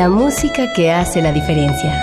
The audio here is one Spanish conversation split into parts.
La música que hace la diferencia.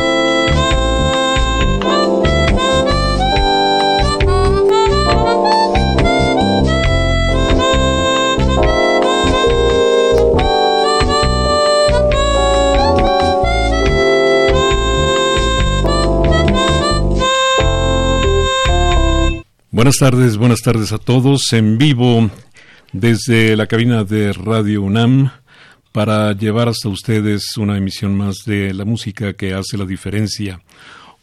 Buenas tardes, buenas tardes a todos en vivo desde la cabina de Radio UNAM para llevar hasta ustedes una emisión más de la música que hace la diferencia.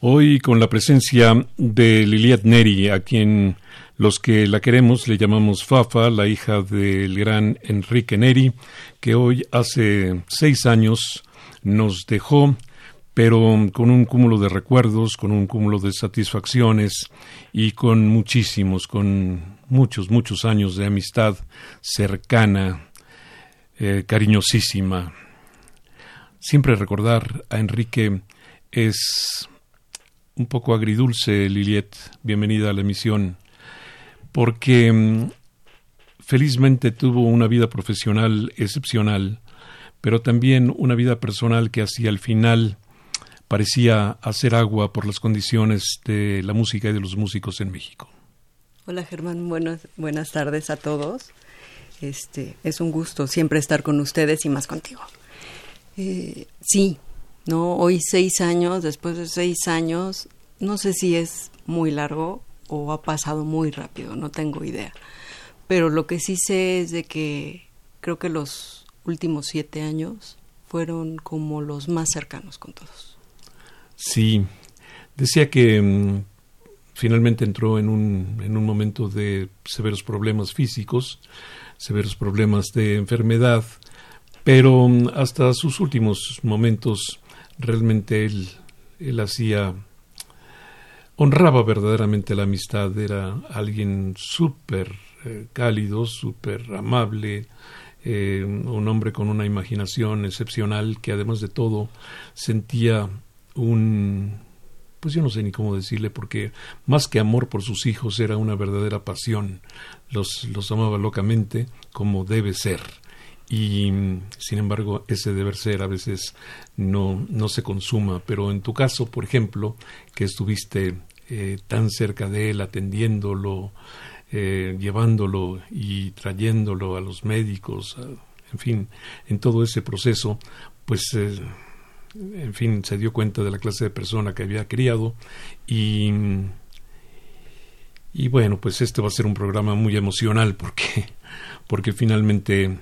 Hoy con la presencia de Liliat Neri, a quien los que la queremos le llamamos Fafa, la hija del gran Enrique Neri, que hoy hace seis años nos dejó pero con un cúmulo de recuerdos, con un cúmulo de satisfacciones y con muchísimos, con muchos, muchos años de amistad cercana, eh, cariñosísima. Siempre recordar a Enrique es un poco agridulce, Liliet, bienvenida a la emisión, porque mm, felizmente tuvo una vida profesional excepcional, pero también una vida personal que hacia el final parecía hacer agua por las condiciones de la música y de los músicos en México. Hola Germán, buenas, buenas tardes a todos. Este, es un gusto siempre estar con ustedes y más contigo. Eh, sí, no, hoy seis años, después de seis años, no sé si es muy largo o ha pasado muy rápido, no tengo idea. Pero lo que sí sé es de que creo que los últimos siete años fueron como los más cercanos con todos. Sí, decía que mm, finalmente entró en un, en un momento de severos problemas físicos, severos problemas de enfermedad, pero mm, hasta sus últimos momentos realmente él, él hacía, honraba verdaderamente la amistad, era alguien súper eh, cálido, súper amable, eh, un hombre con una imaginación excepcional que además de todo sentía un pues yo no sé ni cómo decirle, porque más que amor por sus hijos era una verdadera pasión. Los, los amaba locamente como debe ser. Y sin embargo, ese deber ser a veces no, no se consuma. Pero en tu caso, por ejemplo, que estuviste eh, tan cerca de él, atendiéndolo, eh, llevándolo y trayéndolo a los médicos, en fin, en todo ese proceso, pues eh, en fin, se dio cuenta de la clase de persona que había criado y, y bueno, pues este va a ser un programa muy emocional porque, porque finalmente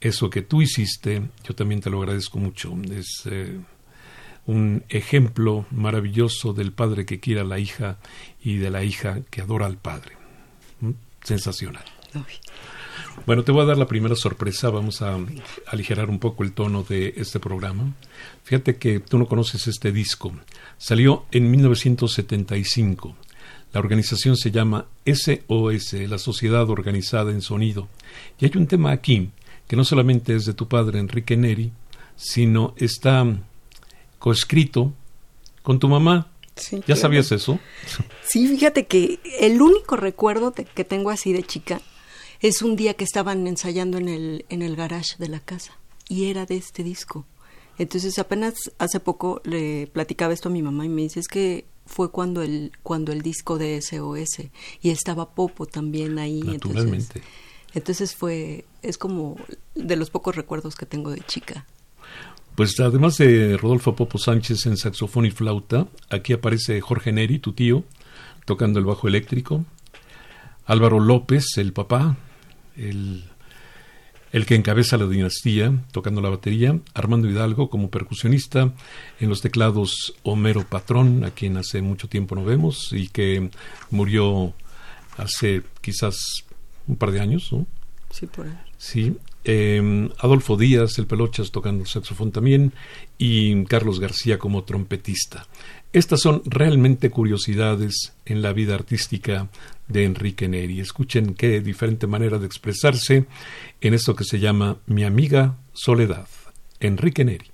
eso que tú hiciste, yo también te lo agradezco mucho, es eh, un ejemplo maravilloso del padre que quiere a la hija y de la hija que adora al padre. ¿Mm? Sensacional. Bueno, te voy a dar la primera sorpresa, vamos a aligerar un poco el tono de este programa. Fíjate que tú no conoces este disco. Salió en 1975. La organización se llama SOS, la Sociedad Organizada en Sonido. Y hay un tema aquí que no solamente es de tu padre Enrique Neri, sino está coescrito con tu mamá. ¿Ya sabías eso? Sí, fíjate que el único recuerdo que tengo así de chica es un día que estaban ensayando en el, en el garage de la casa. y era de este disco. Entonces apenas hace poco le platicaba esto a mi mamá y me dice es que fue cuando el cuando el disco de SOS y estaba Popo también ahí. Naturalmente. Entonces, entonces fue es como de los pocos recuerdos que tengo de chica. Pues además de Rodolfo Popo Sánchez en saxofón y flauta, aquí aparece Jorge Neri, tu tío, tocando el bajo eléctrico, Álvaro López, el papá, el el que encabeza la dinastía, tocando la batería, Armando Hidalgo como percusionista, en los teclados Homero Patrón, a quien hace mucho tiempo no vemos y que murió hace quizás un par de años, ¿no? Sí, por ahí. Sí. Eh, Adolfo Díaz, el Pelochas, tocando el saxofón también, y Carlos García como trompetista. Estas son realmente curiosidades en la vida artística de Enrique Neri. Escuchen qué diferente manera de expresarse en esto que se llama Mi amiga Soledad. Enrique Neri.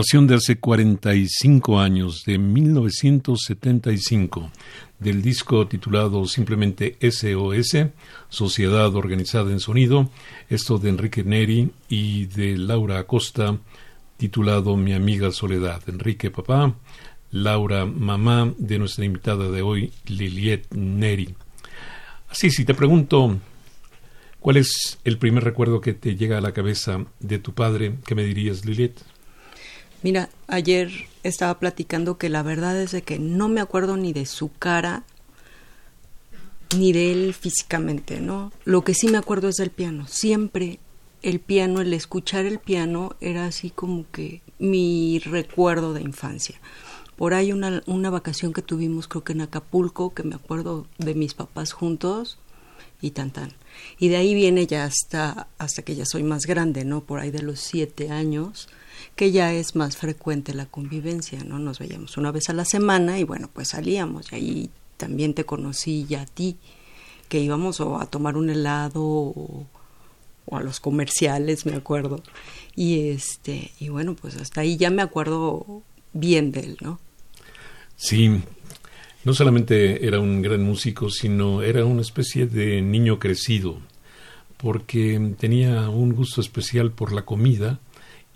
De hace 45 años, de 1975, del disco titulado simplemente SOS, Sociedad Organizada en Sonido, esto de Enrique Neri y de Laura Acosta, titulado Mi amiga Soledad. Enrique Papá, Laura, mamá de nuestra invitada de hoy, Liliet Neri. Así, si te pregunto, ¿cuál es el primer recuerdo que te llega a la cabeza de tu padre? ¿Qué me dirías, Liliet? Mira, ayer estaba platicando que la verdad es de que no me acuerdo ni de su cara, ni de él físicamente, ¿no? Lo que sí me acuerdo es del piano. Siempre el piano, el escuchar el piano era así como que mi recuerdo de infancia. Por ahí una, una vacación que tuvimos, creo que en Acapulco, que me acuerdo de mis papás juntos y tan tan. Y de ahí viene ya hasta, hasta que ya soy más grande, ¿no? Por ahí de los siete años, que ya es más frecuente la convivencia, ¿no? Nos veíamos una vez a la semana y bueno, pues salíamos y ahí también te conocí ya a ti, que íbamos o a tomar un helado o, o a los comerciales, me acuerdo. Y este, y bueno, pues hasta ahí ya me acuerdo bien de él, ¿no? Sí, no solamente era un gran músico, sino era una especie de niño crecido, porque tenía un gusto especial por la comida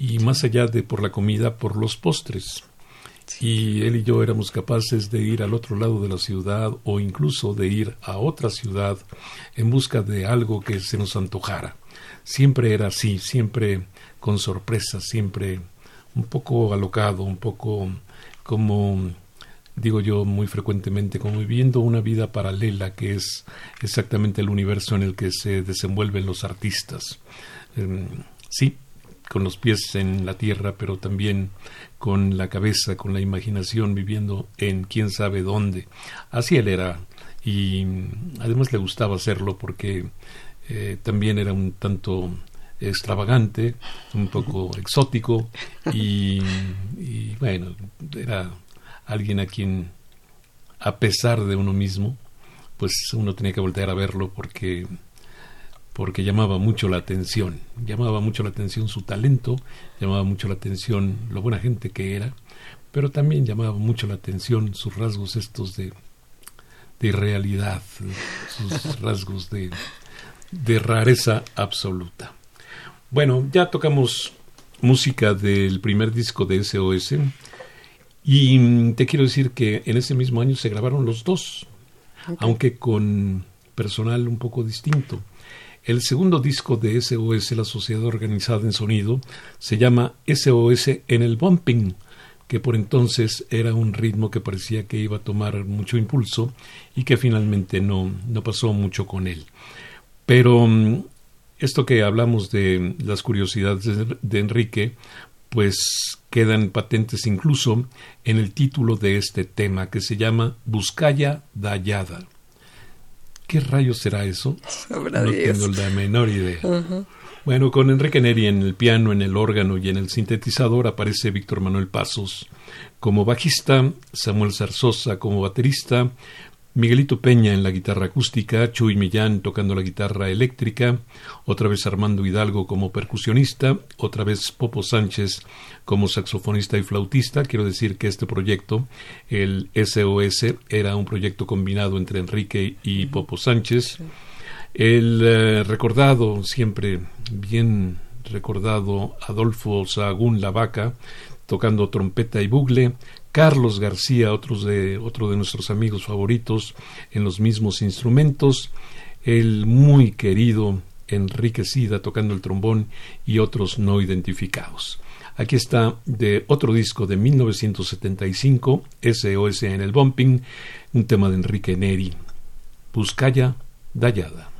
y más allá de por la comida, por los postres. Y él y yo éramos capaces de ir al otro lado de la ciudad o incluso de ir a otra ciudad en busca de algo que se nos antojara. Siempre era así, siempre con sorpresa, siempre un poco alocado, un poco como digo yo muy frecuentemente, como viviendo una vida paralela que es exactamente el universo en el que se desenvuelven los artistas. Em, sí, con los pies en la tierra, pero también con la cabeza, con la imaginación, viviendo en quién sabe dónde. Así él era, y además le gustaba hacerlo porque eh, también era un tanto extravagante, un poco exótico y, y bueno, era alguien a quien, a pesar de uno mismo, pues uno tenía que voltear a verlo porque porque llamaba mucho la atención, llamaba mucho la atención su talento, llamaba mucho la atención lo buena gente que era, pero también llamaba mucho la atención sus rasgos estos de, de irrealidad, sus rasgos de, de rareza absoluta. Bueno, ya tocamos música del primer disco de SOS, y te quiero decir que en ese mismo año se grabaron los dos, aunque con personal un poco distinto. El segundo disco de SOS, la Sociedad Organizada en Sonido, se llama SOS en el Bumping, que por entonces era un ritmo que parecía que iba a tomar mucho impulso y que finalmente no, no pasó mucho con él. Pero mm, esto que hablamos de las curiosidades de Enrique, pues quedan patentes incluso en el título de este tema que se llama Buscaya Dallada. ¿Qué rayos será eso? no tengo la menor idea. Bueno, con Enrique Neri en el piano, en el órgano y en el sintetizador aparece Víctor Manuel Pasos como bajista, Samuel Zarzosa como baterista, Miguelito Peña en la guitarra acústica, Chuy Millán tocando la guitarra eléctrica, otra vez Armando Hidalgo como percusionista, otra vez Popo Sánchez como saxofonista y flautista. Quiero decir que este proyecto, el SOS, era un proyecto combinado entre Enrique y Popo Sánchez. El eh, recordado, siempre bien recordado, Adolfo Sahagún La Vaca, tocando trompeta y bugle, Carlos García, otros de, otro de nuestros amigos favoritos en los mismos instrumentos, el muy querido Enrique Sida tocando el trombón y otros no identificados. Aquí está de otro disco de 1975, SOS en el Bumping, un tema de Enrique Neri, Buscaya Dallada.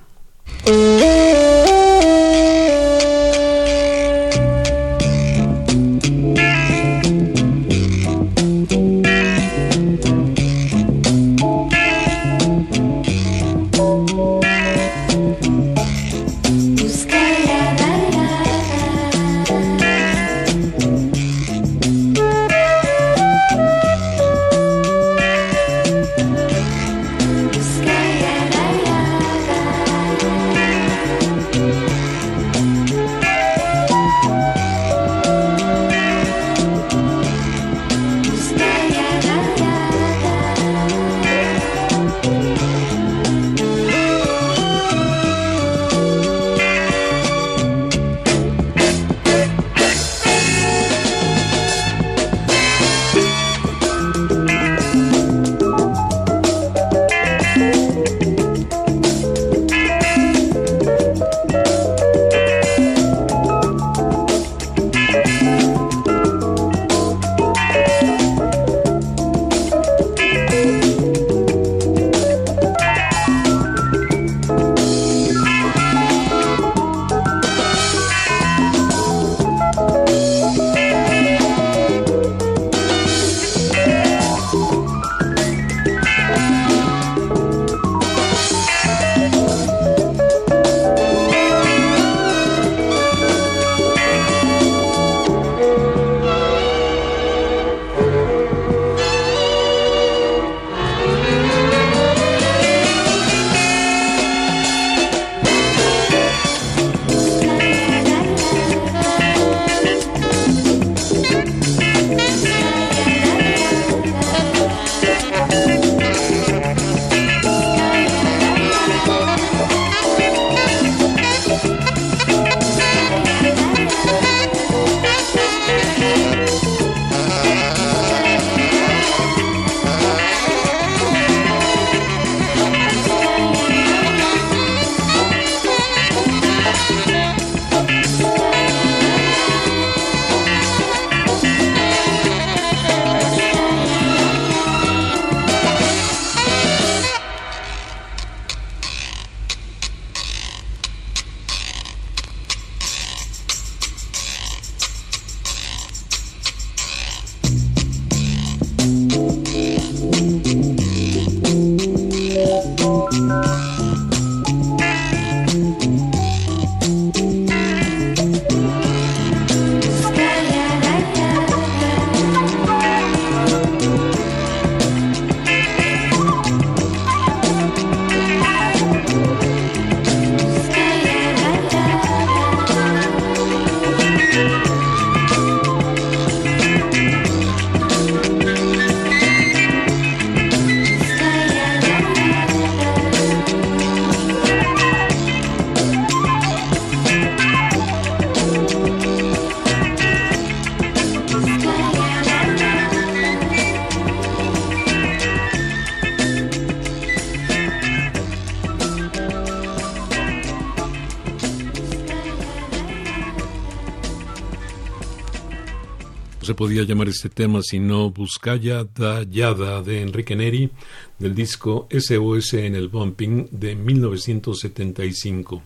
Podía llamar este tema sino Buscaya da Yada de Enrique Neri del disco SOS en el Bumping de 1975.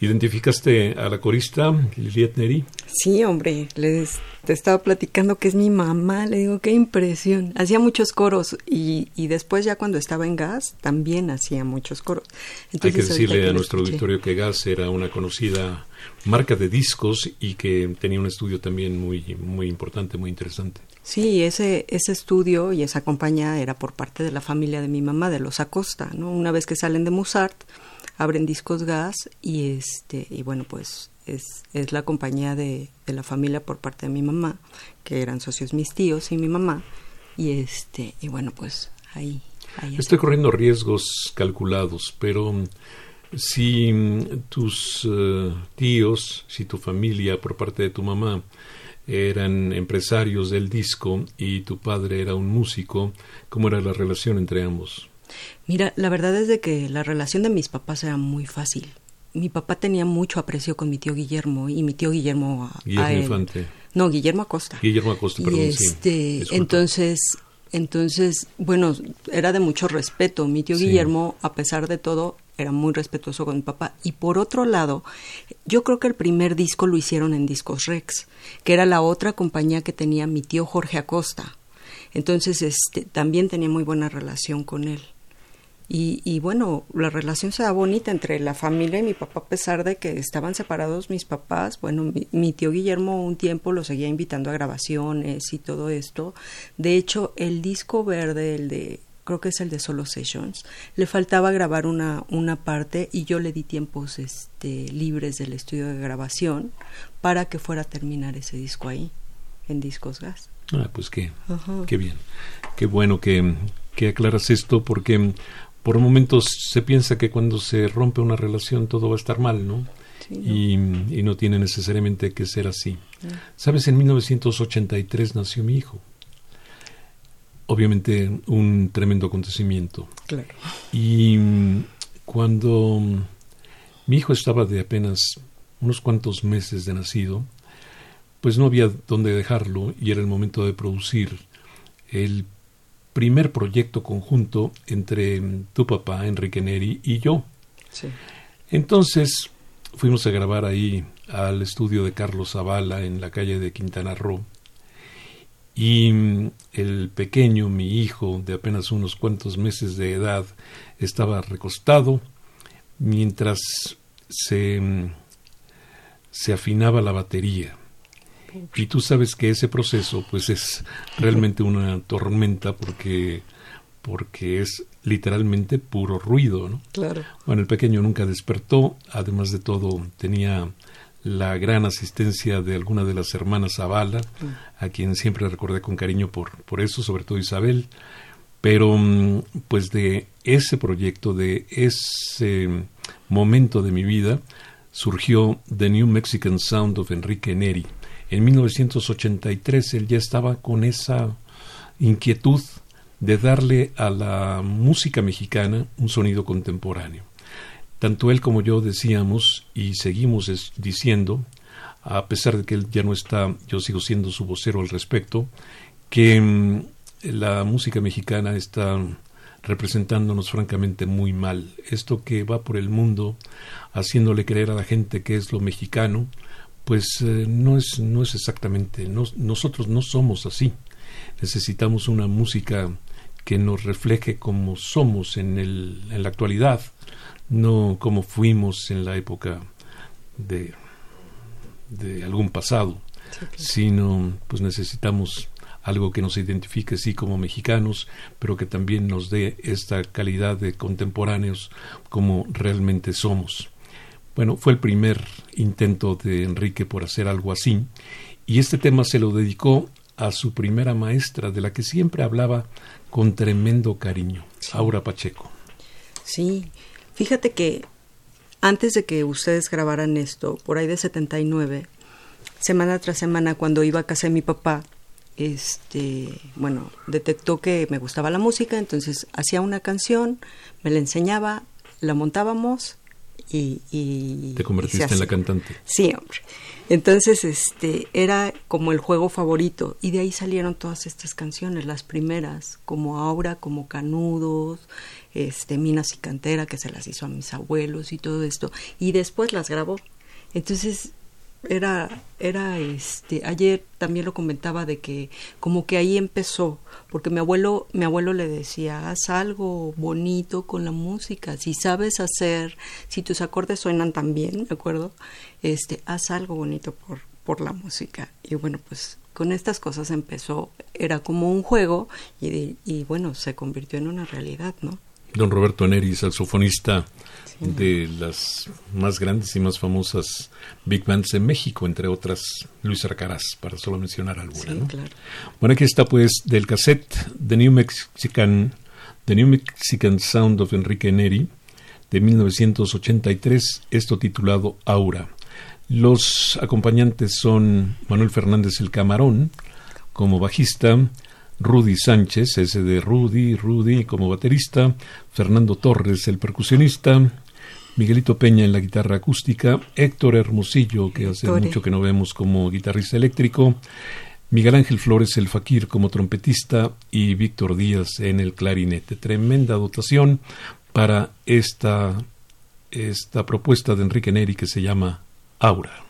¿Identificaste a la corista Liliet Neri? Sí, hombre, les te estaba platicando que es mi mamá, le digo, qué impresión. Hacía muchos coros y, y después ya cuando estaba en Gas también hacía muchos coros. Hay que decirle a nuestro auditorio que Gas era una conocida marca de discos y que tenía un estudio también muy, muy importante, muy interesante. Sí, ese, ese estudio y esa compañía era por parte de la familia de mi mamá, de los Acosta, ¿no? Una vez que salen de Musart, abren discos gas y este y bueno pues es, es la compañía de, de, la familia por parte de mi mamá que eran socios mis tíos y mi mamá. Y este y bueno pues ahí, ahí estoy corriendo riesgos calculados pero mm, si mm, tus uh, tíos si tu familia por parte de tu mamá eran empresarios del disco y tu padre era un músico cómo era la relación entre ambos Mira, la verdad es de que la relación de mis papás era muy fácil. Mi papá tenía mucho aprecio con mi tío Guillermo y mi tío Guillermo a, Guillermo a él. Infante. No, Guillermo Acosta. Guillermo Acosta, perdón, y este, sí. entonces, entonces, bueno, era de mucho respeto. Mi tío sí. Guillermo, a pesar de todo, era muy respetuoso con mi papá. Y por otro lado, yo creo que el primer disco lo hicieron en Discos Rex, que era la otra compañía que tenía mi tío Jorge Acosta. Entonces, este, también tenía muy buena relación con él. Y, y, bueno, la relación se da bonita entre la familia y mi papá, a pesar de que estaban separados mis papás. Bueno, mi, mi, tío Guillermo un tiempo lo seguía invitando a grabaciones y todo esto. De hecho, el disco verde, el de, creo que es el de Solo Sessions, le faltaba grabar una, una parte y yo le di tiempos este, libres del estudio de grabación para que fuera a terminar ese disco ahí, en Discos Gas. Ah, pues qué, Ajá. qué bien. Qué bueno que, que aclaras esto porque por momentos se piensa que cuando se rompe una relación todo va a estar mal, ¿no? Sí, ¿no? Y, y, no tiene necesariamente que ser así. Sí. Sabes, en 1983 nació mi hijo. Obviamente un tremendo acontecimiento. Claro. Y cuando mi hijo estaba de apenas unos cuantos meses de nacido, pues no había dónde dejarlo y era el momento de producir el primer proyecto conjunto entre tu papá, Enrique Neri, y yo. Sí. Entonces fuimos a grabar ahí al estudio de Carlos Zavala en la calle de Quintana Roo. Y el pequeño, mi hijo, de apenas unos cuantos meses de edad, estaba recostado mientras se, se afinaba la batería. Y tú sabes que ese proceso pues es realmente una tormenta porque porque es literalmente puro ruido, ¿no? Claro. Bueno, el pequeño nunca despertó, además de todo tenía la gran asistencia de alguna de las hermanas Zavala, mm. a quien siempre recordé con cariño por, por eso, sobre todo Isabel, pero pues de ese proyecto, de ese momento de mi vida, surgió The New Mexican Sound of Enrique Neri, en 1983 él ya estaba con esa inquietud de darle a la música mexicana un sonido contemporáneo. Tanto él como yo decíamos y seguimos diciendo, a pesar de que él ya no está, yo sigo siendo su vocero al respecto, que mmm, la música mexicana está representándonos francamente muy mal. Esto que va por el mundo haciéndole creer a la gente que es lo mexicano, pues eh, no, es, no es exactamente, no, nosotros no somos así. Necesitamos una música que nos refleje como somos en, el, en la actualidad, no como fuimos en la época de, de algún pasado, sí, claro. sino pues necesitamos algo que nos identifique sí como mexicanos, pero que también nos dé esta calidad de contemporáneos como realmente somos. Bueno, fue el primer intento de Enrique por hacer algo así, y este tema se lo dedicó a su primera maestra, de la que siempre hablaba con tremendo cariño. Aura Pacheco. Sí, fíjate que antes de que ustedes grabaran esto, por ahí de 79, semana tras semana, cuando iba a casa de mi papá, este, bueno, detectó que me gustaba la música, entonces hacía una canción, me la enseñaba, la montábamos y, te convertiste en la cantante. Sí, hombre. Entonces, este, era como el juego favorito y de ahí salieron todas estas canciones, las primeras, como Aura, como Canudos, este, Minas y Cantera, que se las hizo a mis abuelos y todo esto, y después las grabó. Entonces, era, era este, ayer también lo comentaba de que como que ahí empezó, porque mi abuelo, mi abuelo le decía, haz algo bonito con la música, si sabes hacer, si tus acordes suenan tan bien, ¿de acuerdo? Este, haz algo bonito por, por la música. Y bueno, pues con estas cosas empezó, era como un juego y, y bueno, se convirtió en una realidad, ¿no? Don Roberto Neri, saxofonista de las más grandes y más famosas big bands en México, entre otras Luis Arcaraz, para solo mencionar alguna. Bueno, aquí está pues del cassette The New Mexican, The New Mexican Sound of Enrique Neri de 1983, esto titulado Aura. Los acompañantes son Manuel Fernández el Camarón como bajista, Rudy Sánchez, ese de Rudy, Rudy como baterista, Fernando Torres, el percusionista, Miguelito Peña en la guitarra acústica, Héctor Hermosillo, que hace mucho que no vemos como guitarrista eléctrico, Miguel Ángel Flores el Fakir como trompetista. Y Víctor Díaz en el clarinete. Tremenda dotación para esta, esta propuesta de Enrique Neri que se llama Aura.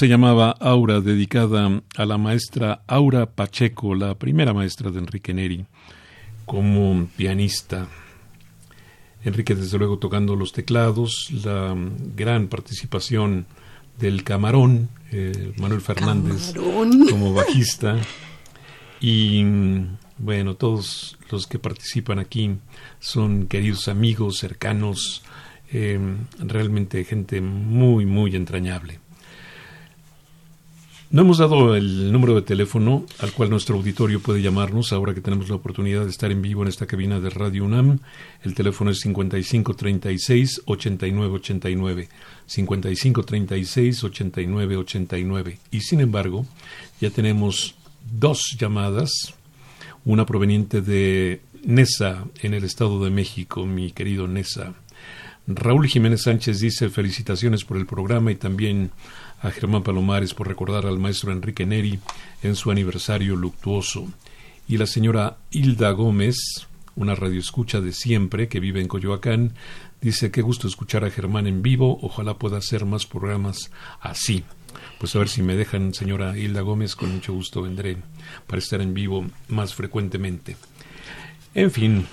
Se llamaba Aura, dedicada a la maestra Aura Pacheco, la primera maestra de Enrique Neri, como pianista. Enrique, desde luego, tocando los teclados, la gran participación del Camarón, eh, Manuel Fernández, como bajista, y bueno, todos los que participan aquí son queridos amigos, cercanos, eh, realmente gente muy, muy entrañable. No hemos dado el número de teléfono al cual nuestro auditorio puede llamarnos ahora que tenemos la oportunidad de estar en vivo en esta cabina de Radio UNAM. El teléfono es 5536 8989. 5536 8989. Y sin embargo, ya tenemos dos llamadas, una proveniente de Nesa en el Estado de México, mi querido Nesa. Raúl Jiménez Sánchez dice felicitaciones por el programa y también a Germán Palomares por recordar al maestro Enrique Neri en su aniversario luctuoso. Y la señora Hilda Gómez, una radioescucha de siempre que vive en Coyoacán, dice qué gusto escuchar a Germán en vivo, ojalá pueda hacer más programas así. Pues a ver si me dejan, señora Hilda Gómez, con mucho gusto vendré para estar en vivo más frecuentemente. En fin,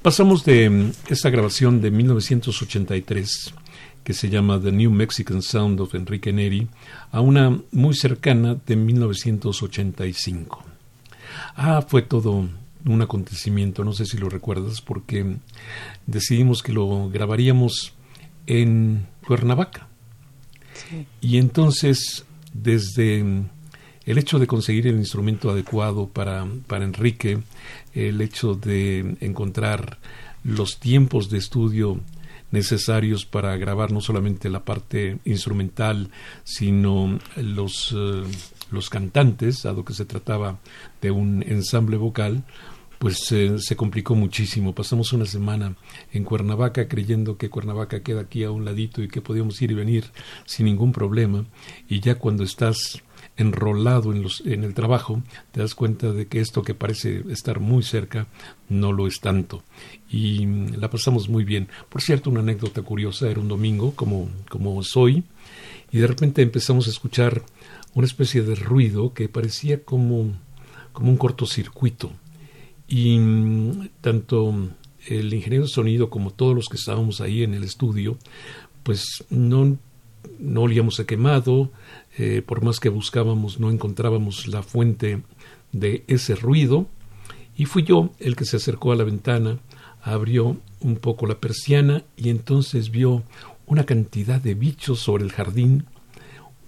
pasamos de esta grabación de 1983 que se llama The New Mexican Sound of Enrique Neri, a una muy cercana de 1985. Ah, fue todo un acontecimiento, no sé si lo recuerdas, porque decidimos que lo grabaríamos en Cuernavaca. Y entonces, desde el hecho de conseguir el instrumento adecuado para, para Enrique, el hecho de encontrar los tiempos de estudio necesarios para grabar no solamente la parte instrumental, sino los, eh, los cantantes, dado que se trataba de un ensamble vocal, pues eh, se complicó muchísimo. Pasamos una semana en Cuernavaca creyendo que Cuernavaca queda aquí a un ladito y que podíamos ir y venir sin ningún problema. Y ya cuando estás enrolado en, los, en el trabajo, te das cuenta de que esto que parece estar muy cerca no lo es tanto. Y la pasamos muy bien. Por cierto, una anécdota curiosa, era un domingo, como, como soy, y de repente empezamos a escuchar una especie de ruido que parecía como, como un cortocircuito. Y mm, tanto el ingeniero de sonido como todos los que estábamos ahí en el estudio, pues no, no olíamos a quemado, eh, por más que buscábamos no encontrábamos la fuente de ese ruido y fui yo el que se acercó a la ventana, abrió un poco la persiana y entonces vio una cantidad de bichos sobre el jardín,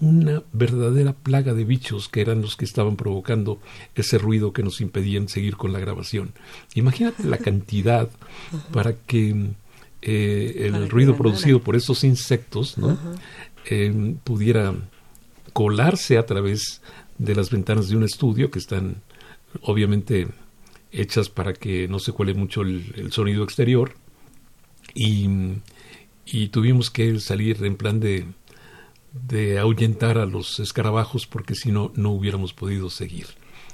una verdadera plaga de bichos que eran los que estaban provocando ese ruido que nos impedían seguir con la grabación. Imagínate la cantidad para que eh, el ruido producido por esos insectos ¿no? Eh, pudiera colarse a través de las ventanas de un estudio que están obviamente hechas para que no se cuele mucho el, sonido exterior y, y, tuvimos que salir en plan de, de ahuyentar a los escarabajos porque si no no hubiéramos podido seguir.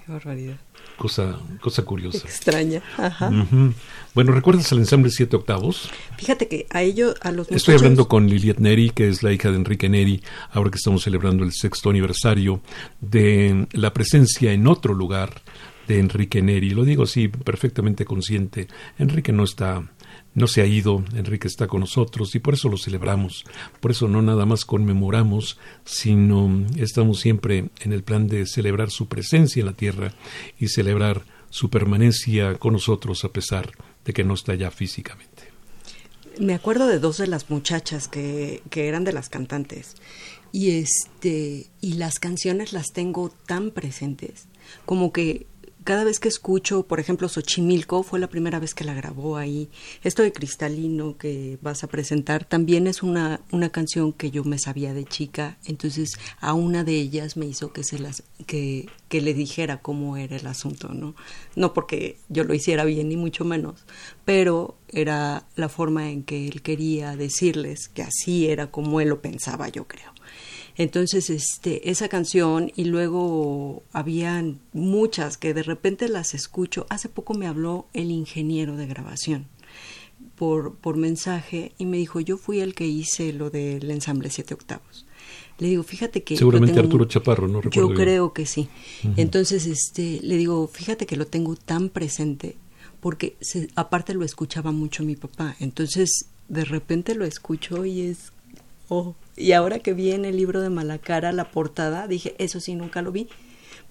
Qué barbaridad cosa, cosa curiosa. Extraña. Ajá. Bueno, ¿recuerdas el ensamble Siete Octavos? Fíjate que a ellos, a los Estoy hablando con Liliet Neri, que es la hija de Enrique Neri, ahora que estamos celebrando el sexto aniversario de la presencia en otro lugar de Enrique Neri. Lo digo así, perfectamente consciente. Enrique no está no se ha ido, Enrique está con nosotros y por eso lo celebramos. Por eso no nada más conmemoramos, sino estamos siempre en el plan de celebrar su presencia en la tierra y celebrar su permanencia con nosotros a pesar de que no está ya físicamente. Me acuerdo de dos de las muchachas que, que eran de las cantantes y este y las canciones las tengo tan presentes como que cada vez que escucho, por ejemplo, Xochimilco, fue la primera vez que la grabó ahí. Esto de Cristalino que vas a presentar también es una, una canción que yo me sabía de chica, entonces a una de ellas me hizo que se las que, que le dijera cómo era el asunto, ¿no? No porque yo lo hiciera bien ni mucho menos, pero era la forma en que él quería decirles que así era como él lo pensaba, yo creo. Entonces, este, esa canción y luego habían muchas que de repente las escucho. Hace poco me habló el ingeniero de grabación por, por mensaje y me dijo, yo fui el que hice lo del ensamble siete octavos. Le digo, fíjate que... Seguramente Arturo Chaparro, ¿no? Recuerdo yo creo que sí. Entonces, este, le digo, fíjate que lo tengo tan presente porque aparte lo escuchaba mucho mi papá. Entonces, de repente lo escucho y es... Oh, y ahora que vi en el libro de Malacara la portada, dije, eso sí, nunca lo vi,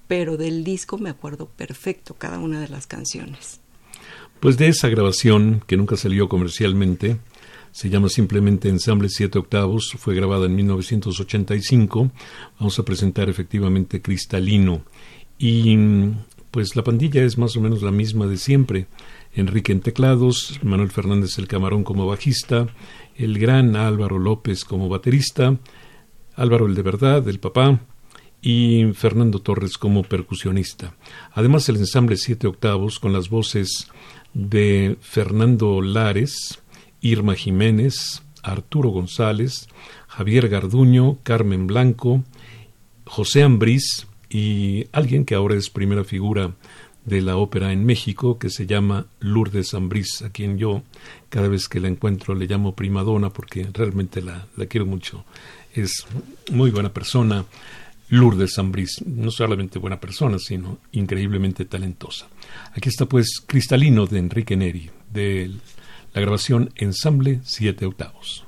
pero del disco me acuerdo perfecto cada una de las canciones. Pues de esa grabación, que nunca salió comercialmente, se llama simplemente Ensamble 7 octavos, fue grabada en 1985, vamos a presentar efectivamente Cristalino. Y pues la pandilla es más o menos la misma de siempre. Enrique en teclados, Manuel Fernández el Camarón como bajista, el gran Álvaro López como baterista, Álvaro el de verdad, el papá, y Fernando Torres como percusionista. Además el ensamble Siete Octavos con las voces de Fernando Lares, Irma Jiménez, Arturo González, Javier Garduño, Carmen Blanco, José Ambrís y alguien que ahora es primera figura de la ópera en México que se llama Lourdes Ambrís, a quien yo cada vez que la encuentro le llamo primadona porque realmente la, la quiero mucho. Es muy buena persona, Lourdes Zambriz, no solamente buena persona, sino increíblemente talentosa. Aquí está pues Cristalino de Enrique Neri, de la grabación Ensamble Siete Octavos.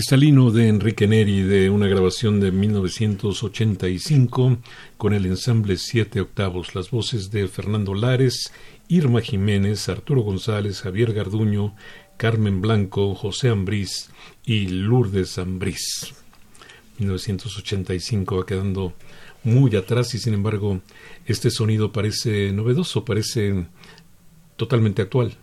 Cristalino de Enrique Neri de una grabación de 1985 con el ensamble Siete Octavos, las voces de Fernando Lares, Irma Jiménez, Arturo González, Javier Garduño, Carmen Blanco, José Ambrís y Lourdes Ambrís. 1985 va quedando muy atrás y sin embargo este sonido parece novedoso, parece totalmente actual.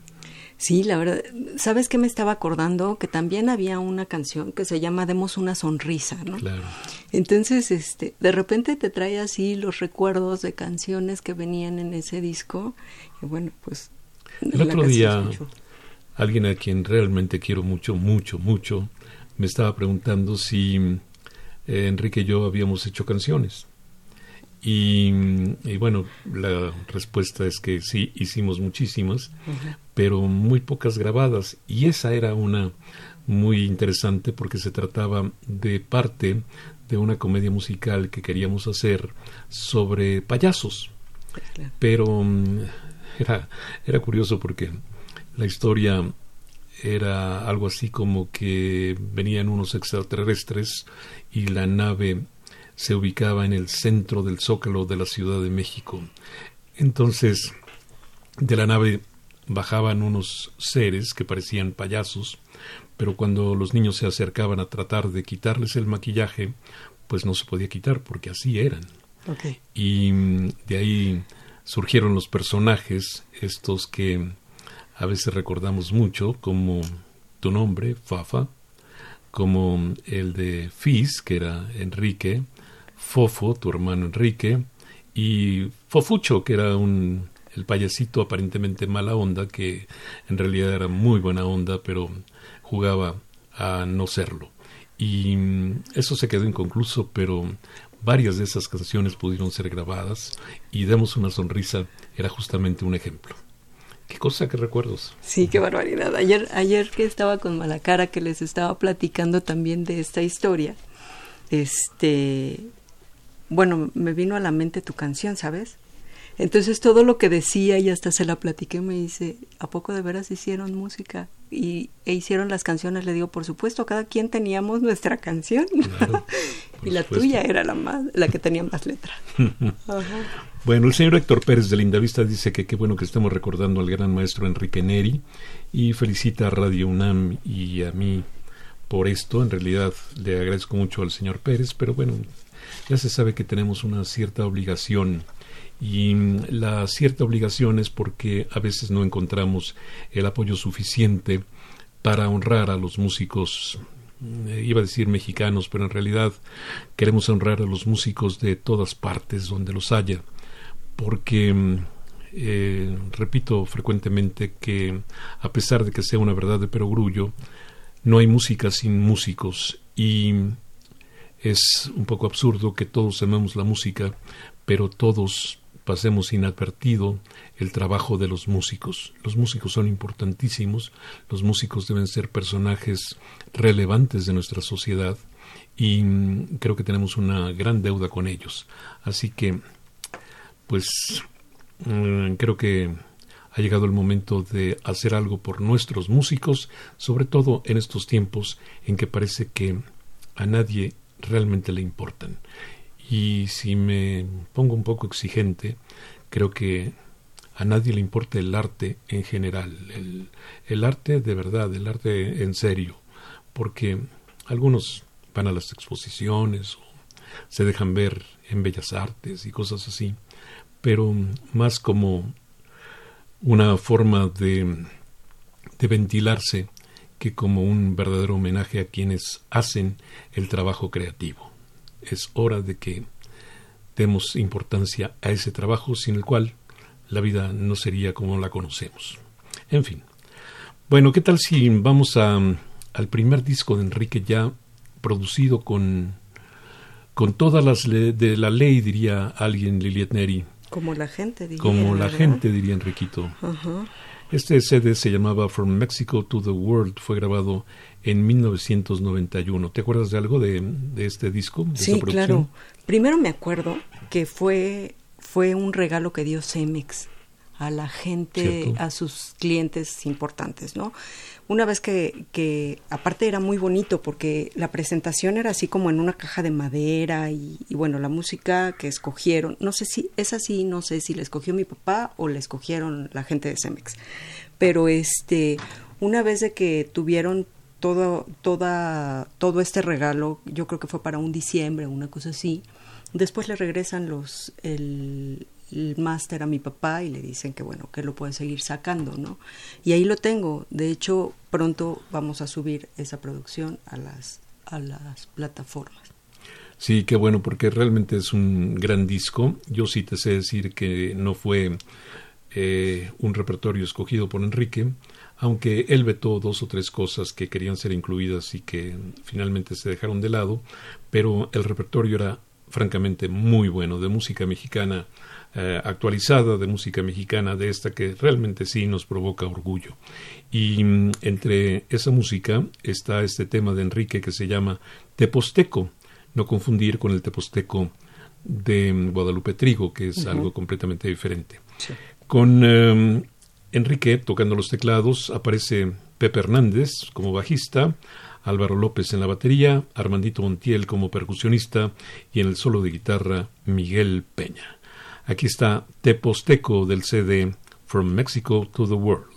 Sí, la verdad, ¿sabes qué me estaba acordando? Que también había una canción que se llama Demos una sonrisa, ¿no? Claro. Entonces, este, de repente te trae así los recuerdos de canciones que venían en ese disco. Y bueno, pues. El otro día, alguien a quien realmente quiero mucho, mucho, mucho, me estaba preguntando si eh, Enrique y yo habíamos hecho canciones. Y, bueno, la respuesta es que sí, hicimos muchísimas, pero muy pocas grabadas. Y esa era una muy interesante porque se trataba de parte de una comedia musical que queríamos hacer sobre payasos. Pero mm, era, era curioso porque la historia era algo así como que venían unos extraterrestres y la nave se ubicaba en el centro del zócalo de la Ciudad de México. Entonces, de la nave bajaban unos seres que parecían payasos, pero cuando los niños se acercaban a tratar de quitarles el maquillaje, pues no se podía quitar porque así eran. Y mm, de ahí surgieron los personajes, estos que a veces recordamos mucho, como tu nombre, Fafa, como el de Fizz, que era Enrique, Fofo, tu hermano Enrique, y Fofucho, que era un el payasito aparentemente mala onda, que en realidad era muy buena onda, pero jugaba a no serlo. Y mm, eso se quedó inconcluso, pero varias de esas canciones pudieron ser grabadas y Demos una sonrisa era justamente un ejemplo. Qué cosa, qué recuerdos. Sí, qué barbaridad. Ayer, ayer que estaba con Malacara, que les estaba platicando también de esta historia, este, bueno, me vino a la mente tu canción, ¿sabes? Entonces todo lo que decía y hasta se la platiqué me dice, ¿a poco de veras hicieron música? Y e hicieron las canciones, le digo, por supuesto, cada quien teníamos nuestra canción. y la tuya era la más, la que tenía más letra. Bueno, el señor Héctor Pérez de Lindavista dice que qué bueno que estemos recordando al gran maestro Enrique Neri y felicita a Radio UNAM y a mí por esto. En realidad le agradezco mucho al señor Pérez, pero bueno, ya se sabe que tenemos una cierta obligación y la cierta obligación es porque a veces no encontramos el apoyo suficiente para honrar a los músicos eh, iba a decir mexicanos, pero en realidad queremos honrar a los músicos de todas partes donde los haya, porque eh, repito frecuentemente que a pesar de que sea una verdad de perogrullo, no hay música sin músicos y es un poco absurdo que todos amemos la música, pero todos pasemos inadvertido el trabajo de los músicos. Los músicos son importantísimos, los músicos deben ser personajes relevantes de nuestra sociedad y mm, creo que tenemos una gran deuda con ellos. Así que, pues, mm, creo que ha llegado el momento de hacer algo por nuestros músicos, sobre todo en estos tiempos en que parece que a nadie realmente le importan. Y si me pongo un poco exigente, creo que a nadie le importa el arte en general, el, el arte de verdad, el arte en serio, porque algunos van a las exposiciones o se dejan ver en bellas artes y cosas así, pero más como una forma de, de ventilarse que como un verdadero homenaje a quienes hacen el trabajo creativo es hora de que demos importancia a ese trabajo sin el cual la vida no sería como la conocemos. En fin. Bueno, ¿qué tal si vamos a, al primer disco de Enrique ya producido con, con todas las de la ley, diría alguien, Liliet Neri? Como la gente, diría. Como la gente, diría Enriquito. Este CD se llamaba From Mexico to the World, fue grabado en 1991. ¿Te acuerdas de algo de, este disco? sí, claro. Primero me acuerdo que fue, fue un regalo que dio Cemex a la gente, a sus clientes importantes, ¿no? Una vez que, que, aparte era muy bonito porque la presentación era así como en una caja de madera y, bueno, la música que escogieron, no sé si es así, no sé si la escogió mi papá o la escogieron la gente de Cemex, pero este, una vez de que tuvieron todo, toda, todo este regalo, yo creo que fue para un diciembre, una cosa así, después le regresan los, el, el máster a mi papá y le dicen que bueno, que lo puede seguir sacando, ¿no? Y ahí lo tengo. De hecho, pronto vamos a subir esa producción a las, a las plataformas. Sí, qué bueno, porque realmente es un gran disco. Yo sí te sé decir que no fue eh, un repertorio escogido por Enrique, aunque él vetó dos o tres cosas que querían ser incluidas y que finalmente se dejaron de lado, pero el repertorio era francamente muy bueno, de música mexicana eh, actualizada de música mexicana, de esta que realmente sí nos provoca orgullo. Y mm, entre esa música está este tema de Enrique que se llama Teposteco, no confundir con el Teposteco de mm, Guadalupe Trigo, que es algo completamente diferente. Con em, Enrique tocando los teclados aparece Pepe Hernández como bajista, Álvaro López en la batería, Armandito Montiel como percusionista y en el solo de guitarra Miguel Peña. Aquí está Teposteco del CD From Mexico to the World.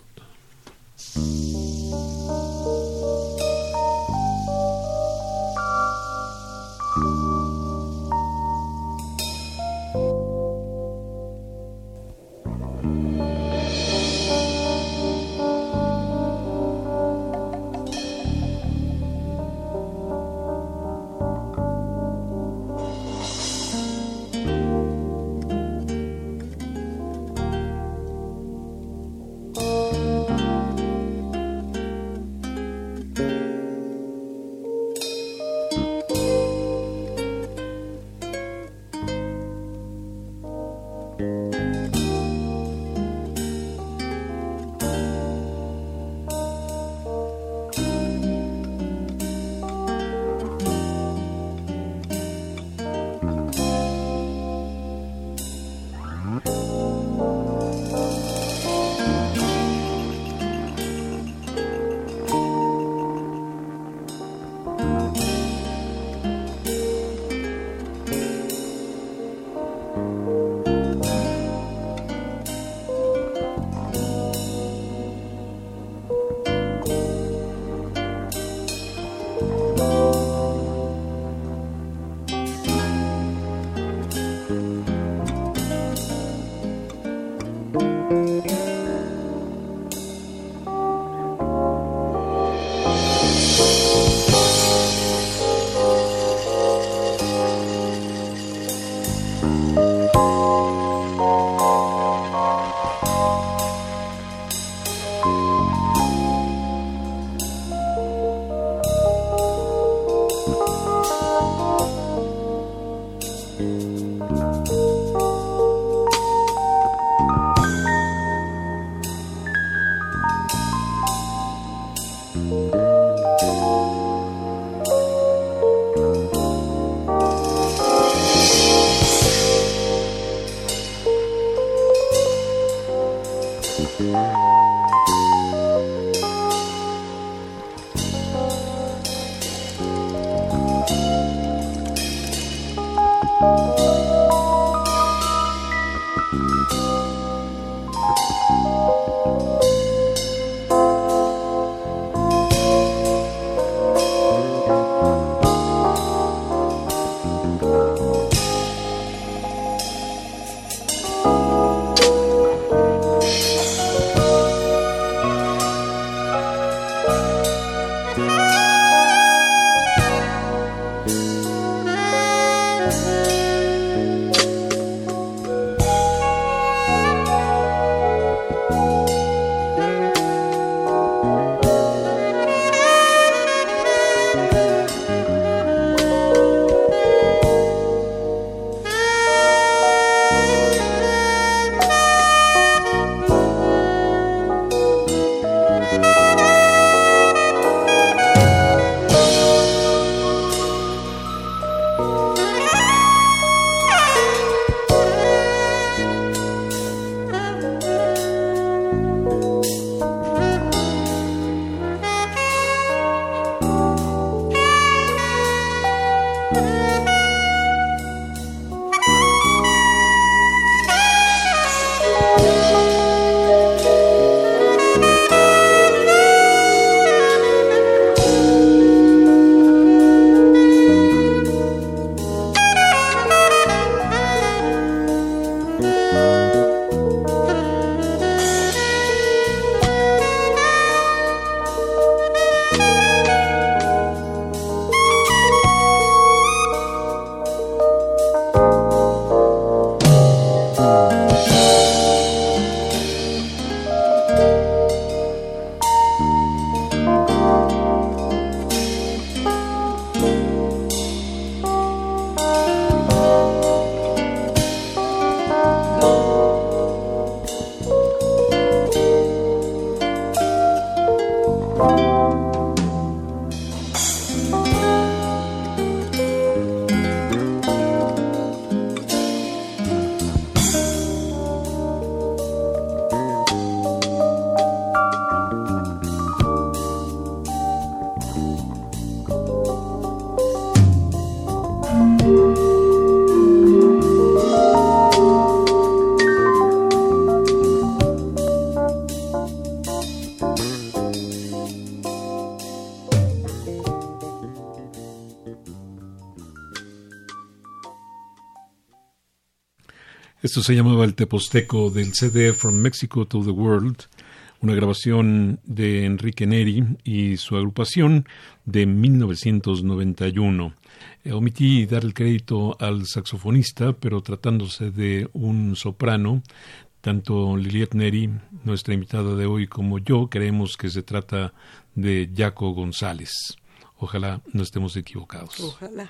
Esto se llamaba el Teposteco del CD From Mexico to the World, una grabación de Enrique Neri y su agrupación de 1991. Eh, omití dar el crédito al saxofonista, pero tratándose de un soprano, tanto Liliet Neri, nuestra invitada de hoy, como yo creemos que se trata de Jaco González. Ojalá no estemos equivocados. Ojalá.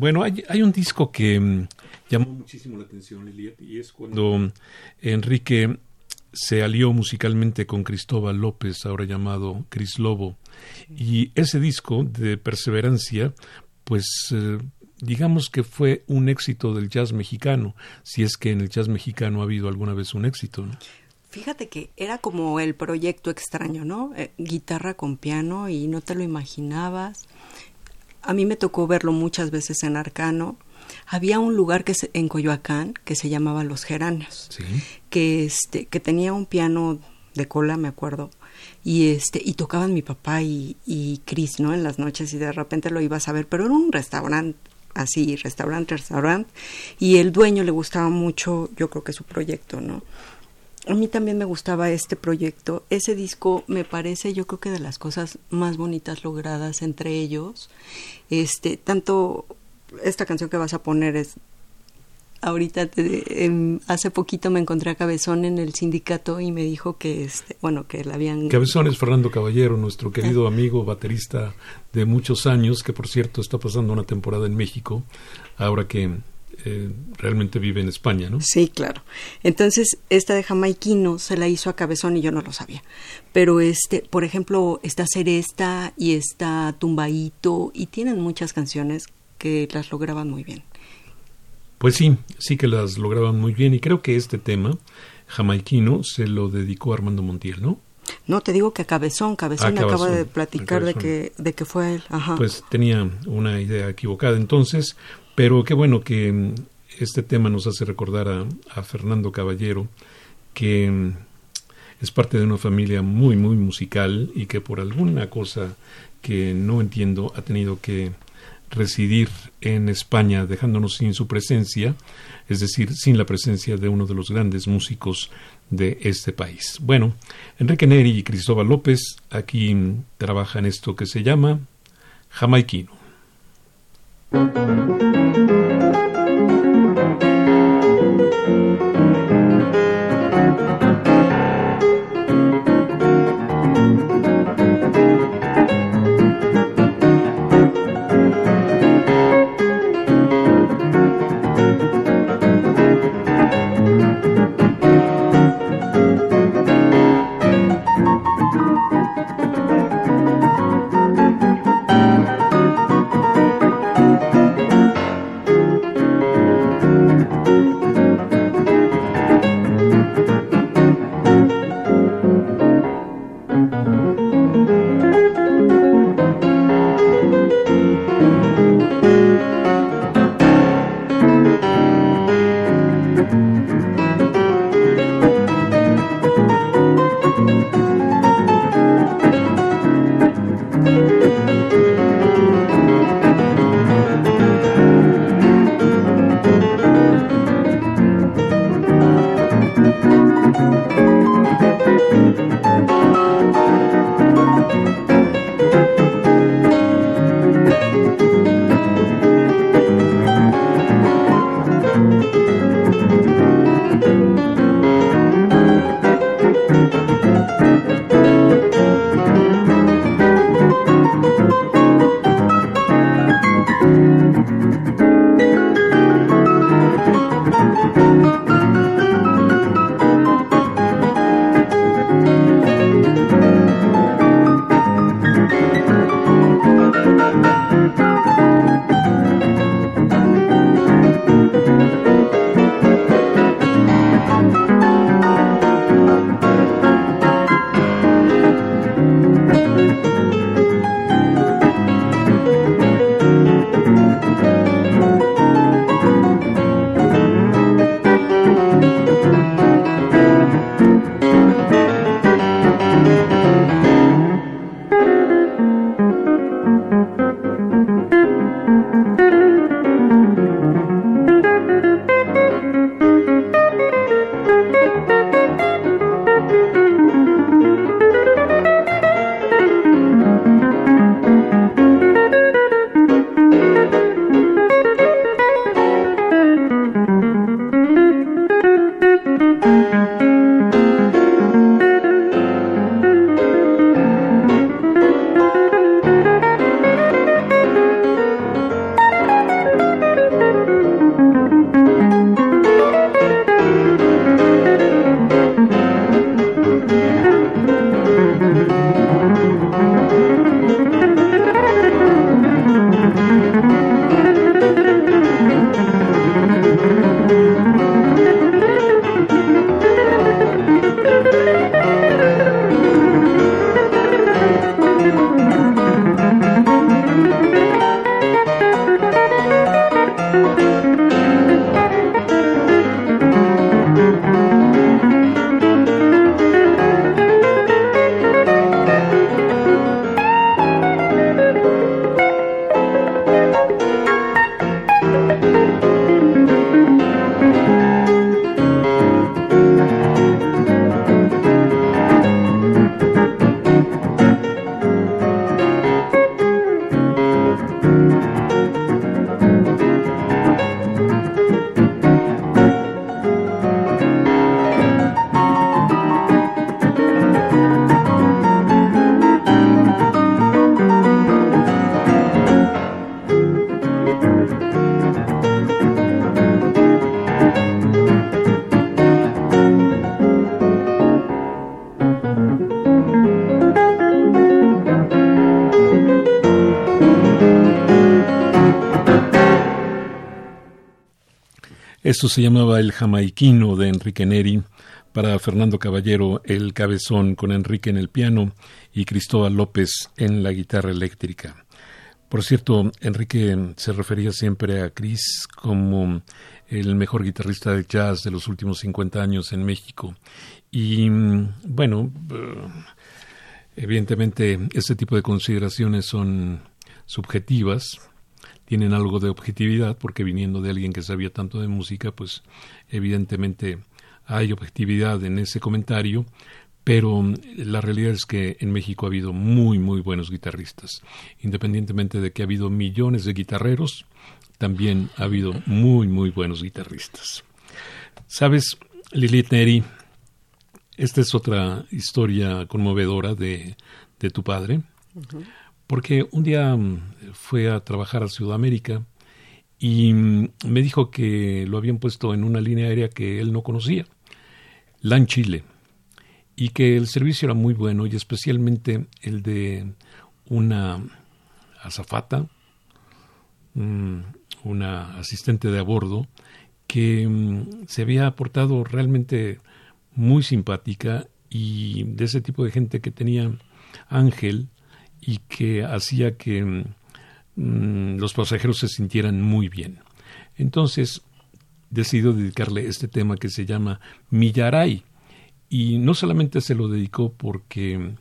Bueno, hay, hay, un disco que mm, llamó muchísimo la atención, Liliet, y es cuando Enrique se alió musicalmente con Cristóbal López, ahora llamado Cris Lobo. Y ese disco de Perseverancia, pues eh, digamos que fue un éxito del jazz mexicano, si es que en el jazz mexicano ha habido alguna vez un éxito. ¿no? Fíjate que era como el proyecto extraño, ¿no? Eh, guitarra con piano y no te lo imaginabas a mí me tocó verlo muchas veces en Arcano. Había un lugar que en Coyoacán que se llamaba Los Geranios, que este que tenía un piano de cola, me acuerdo, y este y tocaban mi papá y, y Chris, ¿no? En las noches y de repente lo ibas a ver, pero era un restaurante así, restaurante, restaurante, y el dueño le gustaba mucho, yo creo que su proyecto, ¿no? A mí también me gustaba este proyecto. Ese disco me parece, yo creo que de las cosas más bonitas logradas entre ellos. Este, tanto esta canción que vas a poner es ahorita em, hace poquito me encontré a Cabezón en el sindicato y me dijo que este, bueno, que la habían Cabezón es Fernando Caballero, nuestro querido amigo baterista de muchos años, que por cierto está pasando una temporada en México, ahora que eh, realmente vive en España, ¿no? Sí, claro. Entonces, esta de jamaiquino se la hizo a Cabezón y yo no lo sabía. Pero, este, por ejemplo, está Seresta y está Tumbaito y tienen muchas canciones que las lograban muy bien. Pues sí, sí que las lograban muy bien y creo que este tema, jamaiquino, se lo dedicó a Armando Montiel, ¿no? No, te digo que a Cabezón, Cabezón me acaba de platicar de que, de que fue él. Ajá. Pues tenía una idea equivocada. Entonces, pero qué bueno que mm, este tema nos hace recordar a, Fernando Caballero, que mm, es parte de una familia muy, muy musical y que por alguna cosa que no entiendo ha tenido que residir en España dejándonos sin su presencia, es decir, sin la presencia de uno de los grandes músicos de este país. Bueno, Enrique Neri y Cristóbal López aquí mm, trabajan esto que se llama jamaiquino. thank you Esto se llamaba El Jamaiquino de Enrique Neri, para Fernando Caballero el cabezón con Enrique en el piano y Cristóbal López en la guitarra eléctrica. Por cierto, Enrique se refería siempre a Cris como el mejor guitarrista de jazz de los últimos 50 años en México. Y bueno, eh, evidentemente este tipo de consideraciones son subjetivas, tienen algo de objetividad, porque viniendo de alguien que sabía tanto de música, pues evidentemente hay objetividad en ese comentario, pero la realidad es que en México ha habido muy, muy buenos guitarristas. Independientemente de que ha habido millones de guitarreros, también ha habido muy, muy buenos guitarristas. ¿Sabes, Lilith Neri? Esta es otra historia conmovedora de, de tu padre porque un día mm, fue a trabajar a Sudamérica y mm, me dijo que lo habían puesto en una línea aérea que él no conocía, LAN Chile, y que el servicio era muy bueno y especialmente el de una azafata, mm, una asistente de a bordo, que se había portado realmente muy simpática y de ese tipo de gente que tenía ángel y que hacía que mm, los pasajeros se sintieran muy bien. Entonces, decidió dedicarle este tema que se llama Millaray. Y no solamente se lo dedicó porque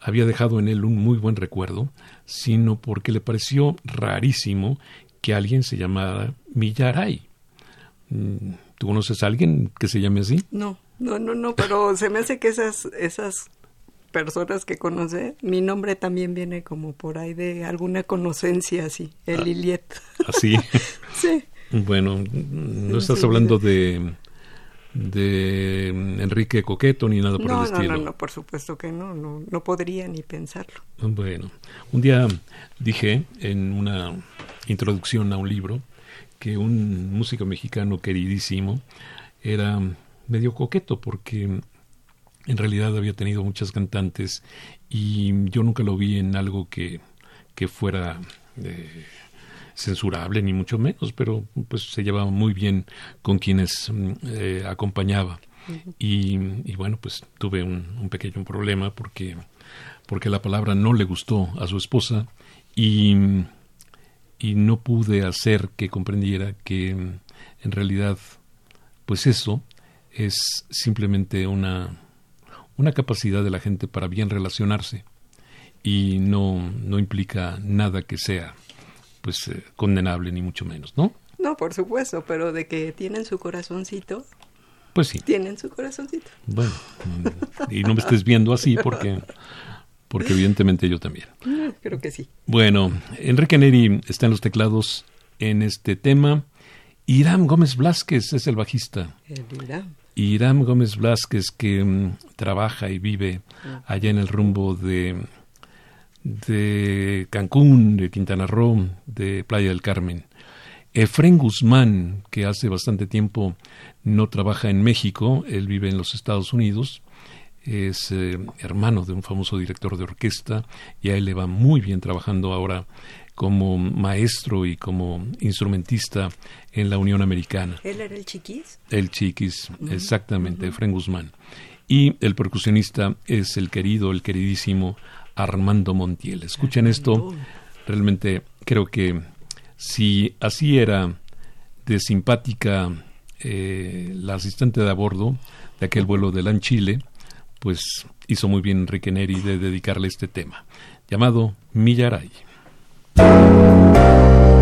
había dejado en él un muy buen recuerdo, sino porque le pareció rarísimo que alguien se llamara Millaray. Mm, ¿Tú conoces a alguien que se llame así? No, no, no, no, pero se me hace que esas, esas personas que conoce, mi nombre también viene como por ahí de alguna conocencia así, el ah, Liliet. ¿Así? sí. Bueno, no estás hablando de de Enrique Coqueto ni nada por el estilo. No, no, no, por supuesto que no, no, no podría ni pensarlo. Bueno, un día dije en una introducción a un libro que un músico mexicano queridísimo era medio coqueto porque en realidad había tenido muchas cantantes y yo nunca lo vi en algo que, que fuera eh, censurable ni mucho menos, pero pues se llevaba muy bien con quienes mm, eh, acompañaba. y, bueno, pues tuve un, pequeño problema porque, porque la palabra no le gustó a su esposa y, y no pude hacer que comprendiera que en realidad pues eso es simplemente una una capacidad de la gente para bien relacionarse y no, no implica nada que sea pues eh, condenable ni mucho menos, ¿no? No, por supuesto, pero de que tienen su corazoncito. Pues sí. Tienen su corazoncito. Bueno, y no me estés viendo así porque, porque evidentemente yo también. Creo que sí. Bueno, Enrique Neri está en los teclados en este tema. Irán Gómez Blasquez es el bajista. El Irán. Irán Gómez Blasquez que mm, trabaja y vive allá en el rumbo de, de Cancún, de Quintana Roo, de Playa del Carmen. Efren Guzmán, que hace bastante tiempo no trabaja en México, él vive en los Estados Unidos, es eh, hermano de un famoso director de orquesta y a él le va muy bien trabajando ahora como maestro y como instrumentista en la Unión Americana. ¿Él era el chiquis? El chiquis, exactamente, Efren Guzmán. Y el percusionista es el querido, el queridísimo Armando Montiel. Escuchen esto, realmente creo que si así era de simpática eh, la asistente de a bordo de aquel vuelo de LAN Chile, pues hizo muy bien Enrique Neri de dedicarle este tema, llamado Millaray. thank you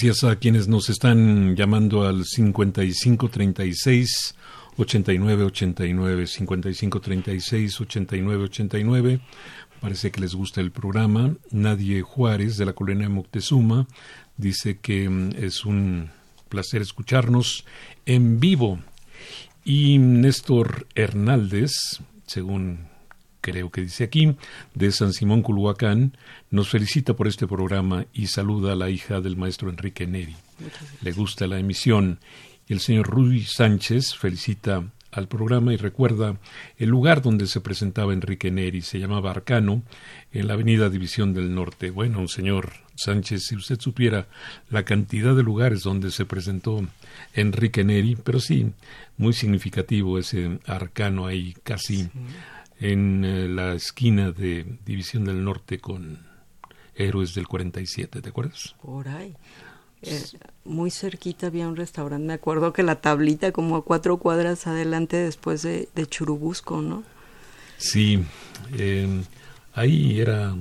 Gracias a quienes nos están llamando al 5536 8989 5536 8989. Parece que les gusta el programa. Nadie Juárez de la colonia Moctezuma dice que mm, es un placer escucharnos en vivo. Y Néstor Hernández, según creo que dice aquí, de San Simón Culhuacán, nos felicita por este programa y saluda a la hija del maestro Enrique Neri. Le gusta la emisión. Y el señor Ruiz Sánchez felicita al programa y recuerda el lugar donde se presentaba Enrique Neri, se llamaba Arcano, en la avenida División del Norte. Bueno, señor Sánchez, si usted supiera la cantidad de lugares donde se presentó Enrique Neri, pero sí, muy significativo ese Arcano ahí, casi en eh, la esquina de División del Norte con Héroes del 47, ¿te acuerdas? Por ahí. Eh, muy cerquita había un restaurante, me acuerdo que la tablita como a cuatro cuadras adelante después de, Churubusco, ¿no? Sí, em, ahí era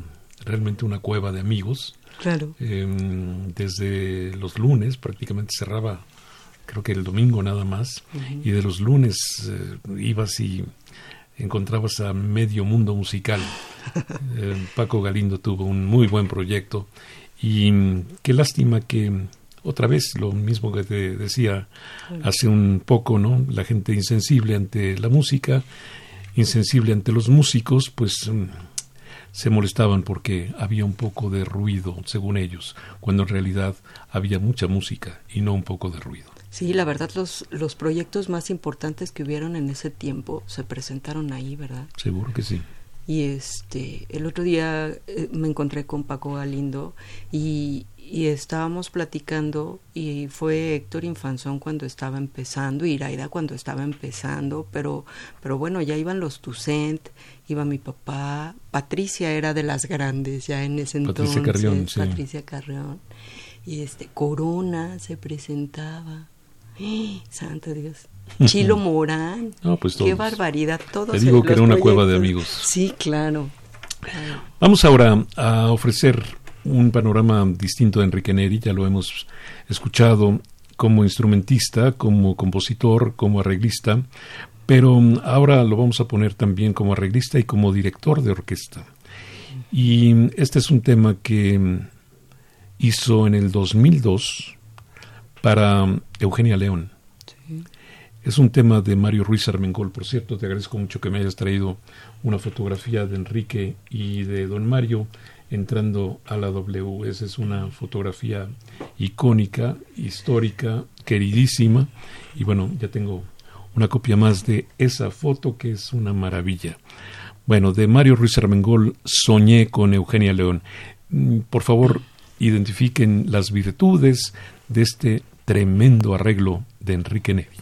realmente una cueva de amigos. Claro. Em, desde los lunes prácticamente cerraba, creo que el domingo nada más, y de los lunes eh, ibas y encontrabas a medio mundo musical. Eh, Paco Galindo tuvo un muy buen proyecto y mm, qué lástima que otra vez lo mismo que te decía hace un poco, ¿no? La gente insensible ante la música, insensible ante los músicos, pues mm, se molestaban porque había un poco de ruido, según ellos, cuando en realidad había mucha música y no un poco de ruido. Sí, la verdad los, los proyectos más importantes que hubieron en ese tiempo se presentaron ahí, ¿verdad? Seguro que sí. Y este, el otro día eh, me encontré con Paco Galindo y, y, estábamos platicando y fue Héctor Infanzón cuando estaba empezando, Iraida cuando estaba empezando, pero, pero bueno, ya iban los Tucent, iba mi papá, Patricia era de las grandes ya en ese entonces. Patricia Carrión, sí. Patricia Carrión. Y este, Corona se presentaba. Santo Dios. Chilo Morán. pues Qué barbaridad. Todos Te digo que era una cueva de amigos. Sí, claro. Vamos ahora a ofrecer un panorama distinto de Enrique Neri. Ya lo hemos escuchado como instrumentista, como compositor, como arreglista. Pero ahora lo vamos a poner también como arreglista y como director de orquesta. Y este es un tema que hizo en el 2002 para Eugenia León. Es un tema de Mario Ruiz Armengol. Por cierto, te agradezco mucho que me hayas traído una fotografía de Enrique y de Don Mario entrando a la W. Esa es una fotografía icónica, histórica, queridísima. Y bueno, ya tengo una copia más de esa foto que es una maravilla. Bueno, de Mario Ruiz Armengol, Soñé con Eugenia León. Mm, por favor, identifiquen las virtudes de este tremendo arreglo de Enrique Neri.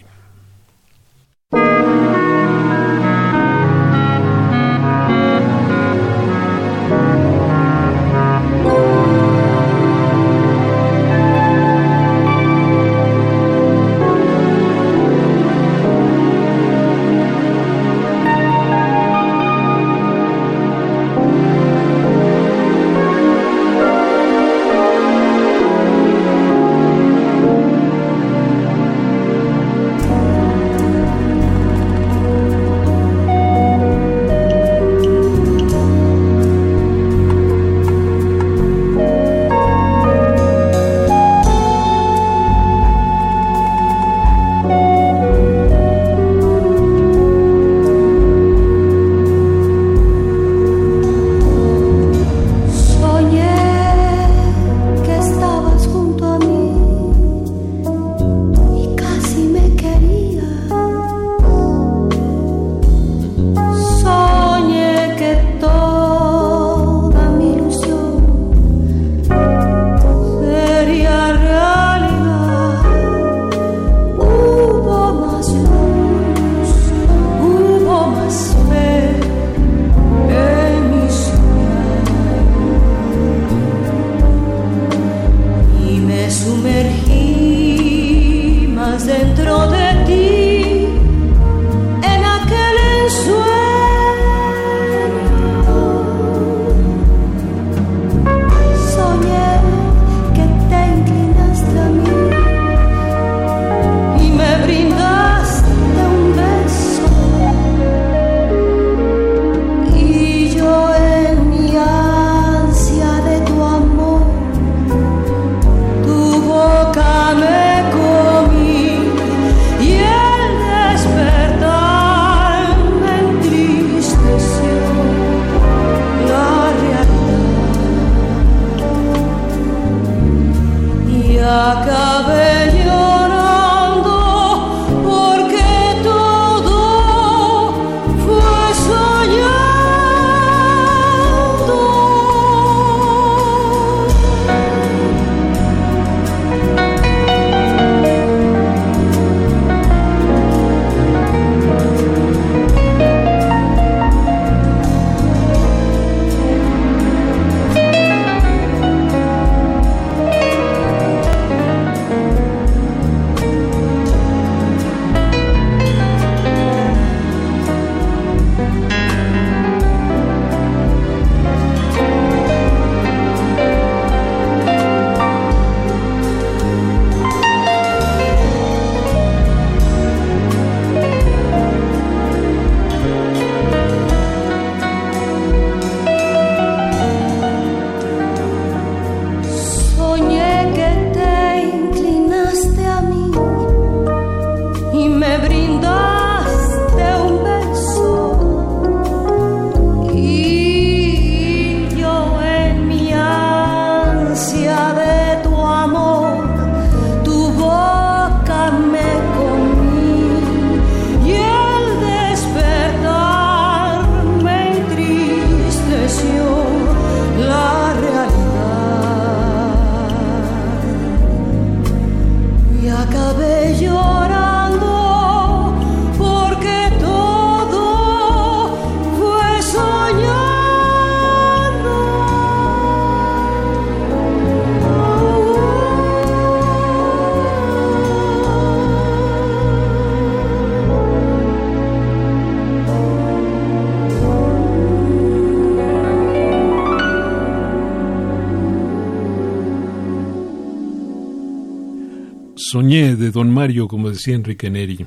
Decía Enrique Neri,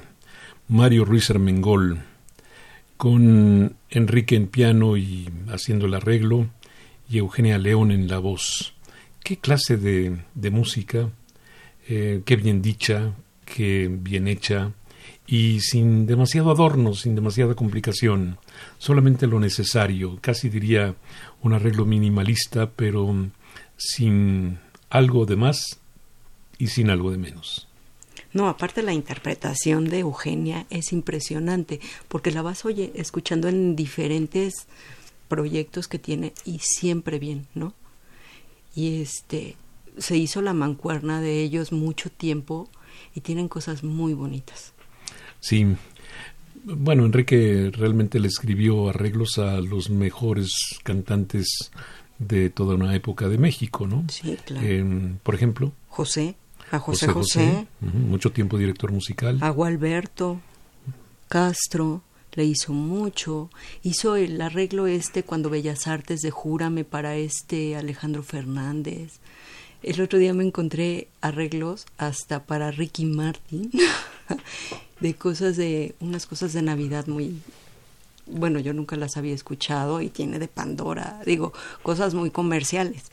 Mario Ruiz Armengol, con Enrique en piano y haciendo el arreglo, y Eugenia León en la voz. ¿Qué clase de, música? Eh, qué bien dicha, qué bien hecha, y sin demasiado adorno, sin demasiada complicación, solamente lo necesario, casi diría un arreglo minimalista, pero sin algo de más y sin algo de menos. No, aparte la interpretación de Eugenia es impresionante, porque la vas oye escuchando en diferentes proyectos que tiene y siempre bien, ¿no? Y este se hizo la mancuerna de ellos mucho tiempo y tienen cosas muy bonitas. Sí. Bueno, Enrique realmente le escribió arreglos a los mejores cantantes de toda una época de México, ¿no? Sí, claro. por ejemplo. José a José José, mucho tiempo director musical. A Gualberto Castro le hizo mucho, hizo el arreglo este cuando Bellas Artes de Júrame para este Alejandro Fernández. El otro día me encontré arreglos hasta para Ricky Martin de cosas de unas cosas de Navidad muy bueno, yo nunca las había escuchado y tiene de Pandora, digo, cosas muy comerciales.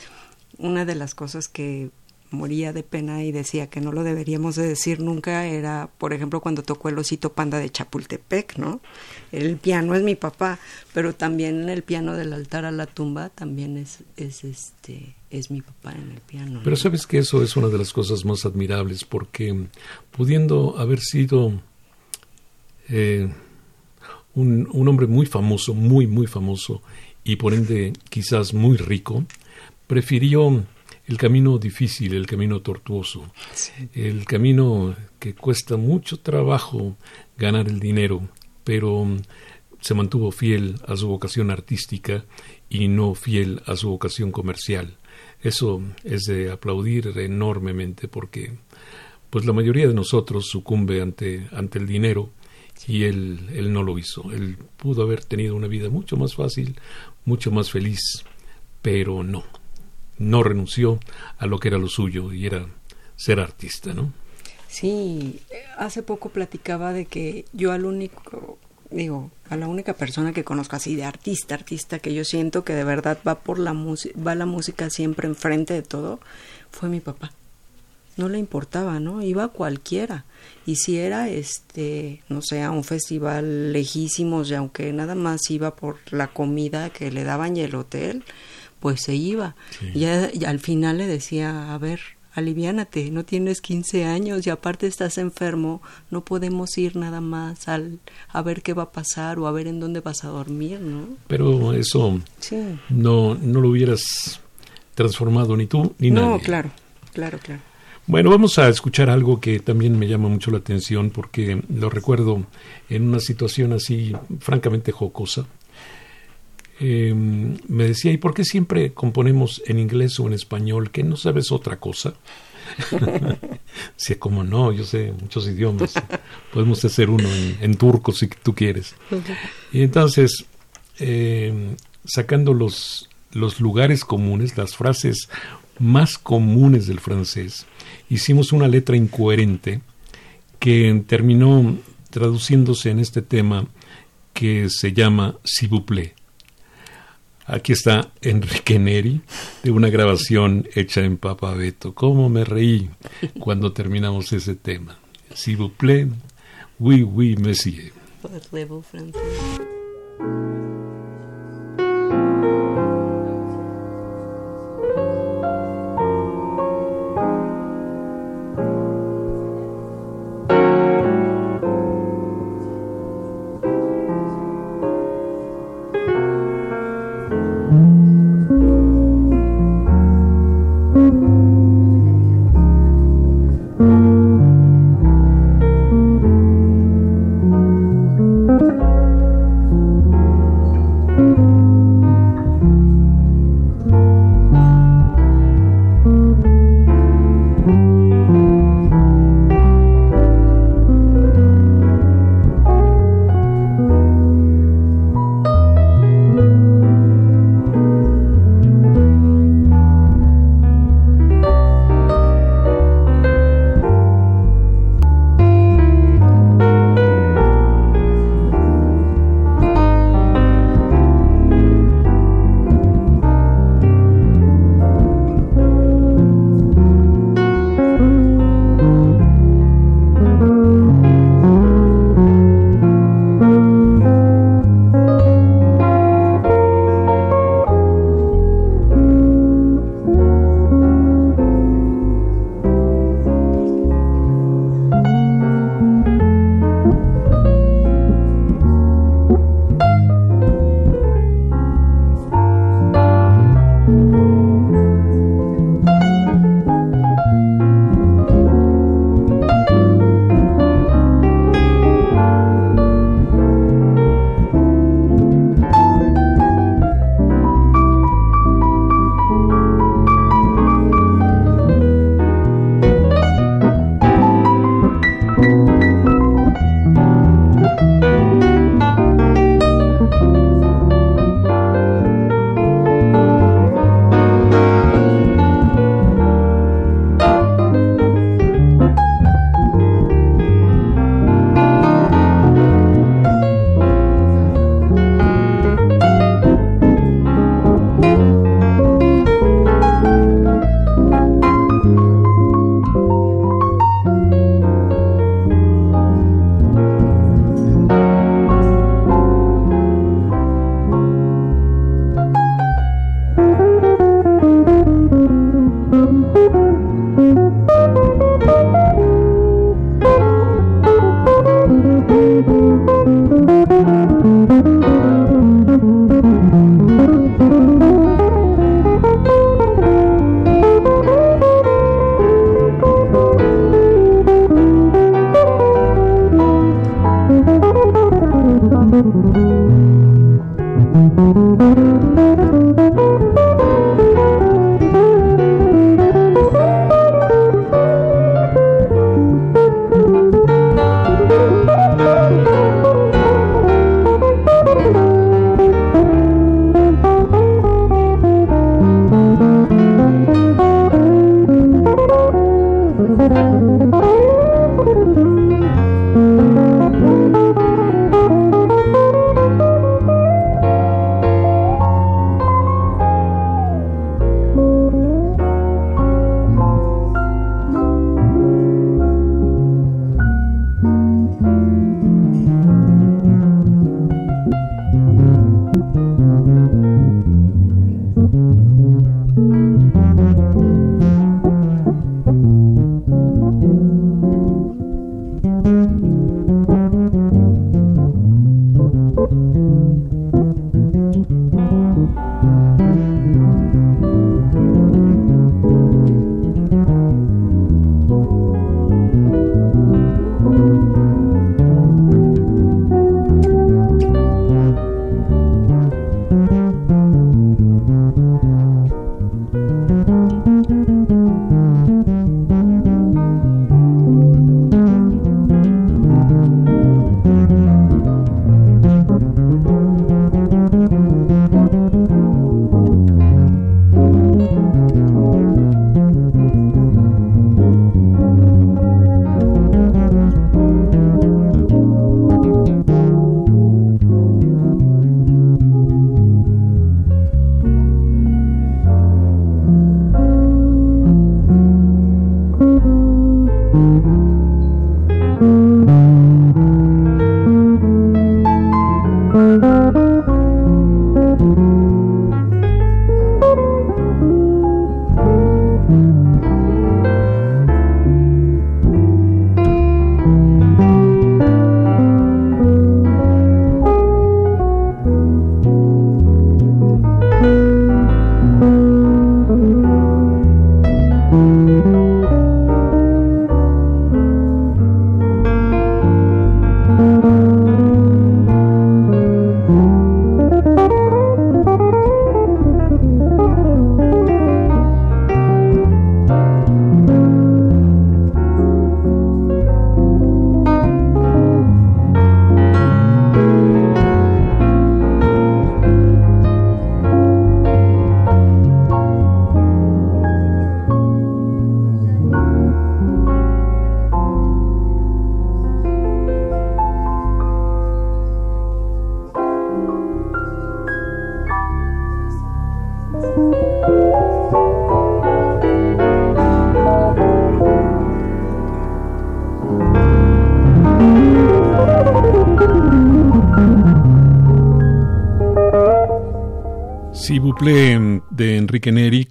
Una de las cosas que moría de pena y decía que no lo deberíamos de decir nunca era, por ejemplo, cuando tocó el osito panda de Chapultepec, ¿no? El piano es mi papá, pero también el piano del altar a la tumba también es, es este es mi papá en el piano. Pero sabes que eso es una de las cosas más admirables porque pudiendo haber sido eh, un, un hombre muy famoso, muy, muy famoso y por ende quizás muy rico, prefirió el camino difícil, el camino tortuoso, el camino que cuesta mucho trabajo ganar el dinero, pero se mantuvo fiel a su vocación artística y no fiel a su vocación comercial. Eso es de aplaudir enormemente porque pues la mayoría de nosotros sucumbe ante, ante el dinero y él, él no lo hizo. Él pudo haber tenido una vida mucho más fácil, mucho más feliz, pero no no renunció a lo que era lo suyo y era ser artista, ¿no? Sí, hace poco platicaba de que yo al único, digo, a la única persona que conozco así de artista, artista que yo siento que de verdad va por la música, va la música siempre enfrente de todo, fue mi papá. No le importaba, ¿no? Iba cualquiera. Y si era, este, no sé, a un festival lejísimos, y aunque nada más iba por la comida que le daban y el hotel, pues se iba. Y, al final le decía, a ver, aliviánate, no tienes 15 años y aparte estás enfermo, no podemos ir nada más al, a ver qué va a pasar o a ver en dónde vas a dormir, ¿no? Pero eso no, no lo hubieras transformado ni tú ni nadie. No, claro, claro, claro. Bueno, vamos a escuchar algo que también me llama mucho la atención porque lo recuerdo en una situación así francamente jocosa. Em, me decía, ¿y por qué siempre componemos en inglés o en español? ¿Que no sabes otra cosa? sí, como no, yo sé muchos idiomas. Podemos hacer uno en, turco si tú quieres. Y entonces, em, sacando los, los lugares comunes, las frases más comunes del francés, hicimos una letra incoherente que terminó traduciéndose en este tema que se llama S'il vous plaît. Aquí está Enrique Neri de una grabación hecha en Papabeto. ¿Cómo me reí cuando terminamos ese tema? S'il vous plaît, oui, oui, monsieur. Sí,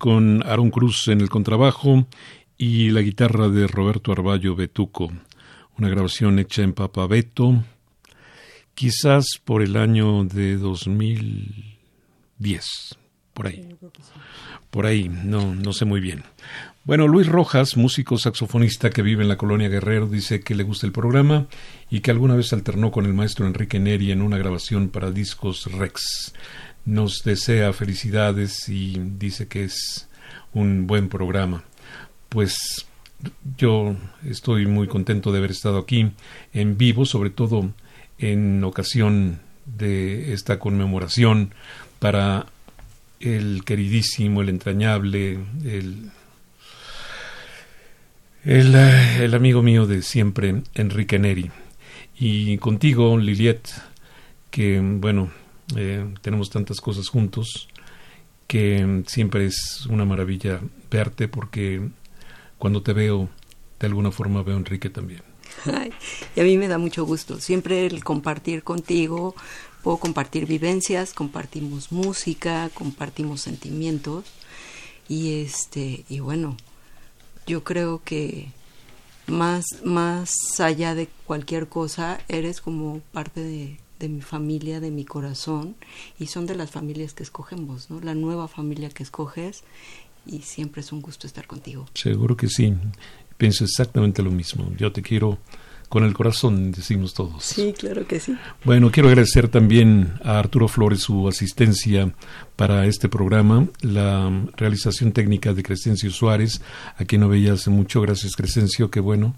con Aaron Cruz en el contrabajo y la guitarra de Roberto Arballo Betuco. Una grabación hecha en Papabeto, quizás por el año de 2010, por ahí. Por ahí, no, no sé muy bien. Bueno, Luis Rojas, músico saxofonista que vive en la colonia Guerrero, dice que le gusta el programa y que alguna vez alternó con el maestro Enrique Neri en una grabación para discos Rex nos desea felicidades y dice que es un buen programa. Pues yo estoy muy contento de haber estado aquí en vivo, sobre todo en ocasión de esta conmemoración para el queridísimo, el entrañable, el, el, amigo mío de siempre, Enrique Neri. Y contigo, Liliet, que bueno, eh, tenemos tantas cosas juntos que siempre es una maravilla verte porque cuando te veo, de alguna forma veo a Enrique también. y a mí me da mucho gusto. Siempre el compartir contigo, puedo compartir vivencias, compartimos música, compartimos sentimientos y este y bueno, yo creo que más más allá de cualquier cosa eres como parte de, de mi familia, de mi corazón, y son de las familias que escogemos, ¿no? La nueva familia que escoges, y siempre es un gusto estar contigo. Seguro que sí. Pienso exactamente lo mismo. Yo te quiero con el corazón, decimos todos. Sí, claro que sí. Bueno, quiero agradecer también a Arturo Flores su asistencia para este programa, la realización técnica de Crescencio Suárez, a quien no veía hace mucho. Gracias, Crescencio, qué bueno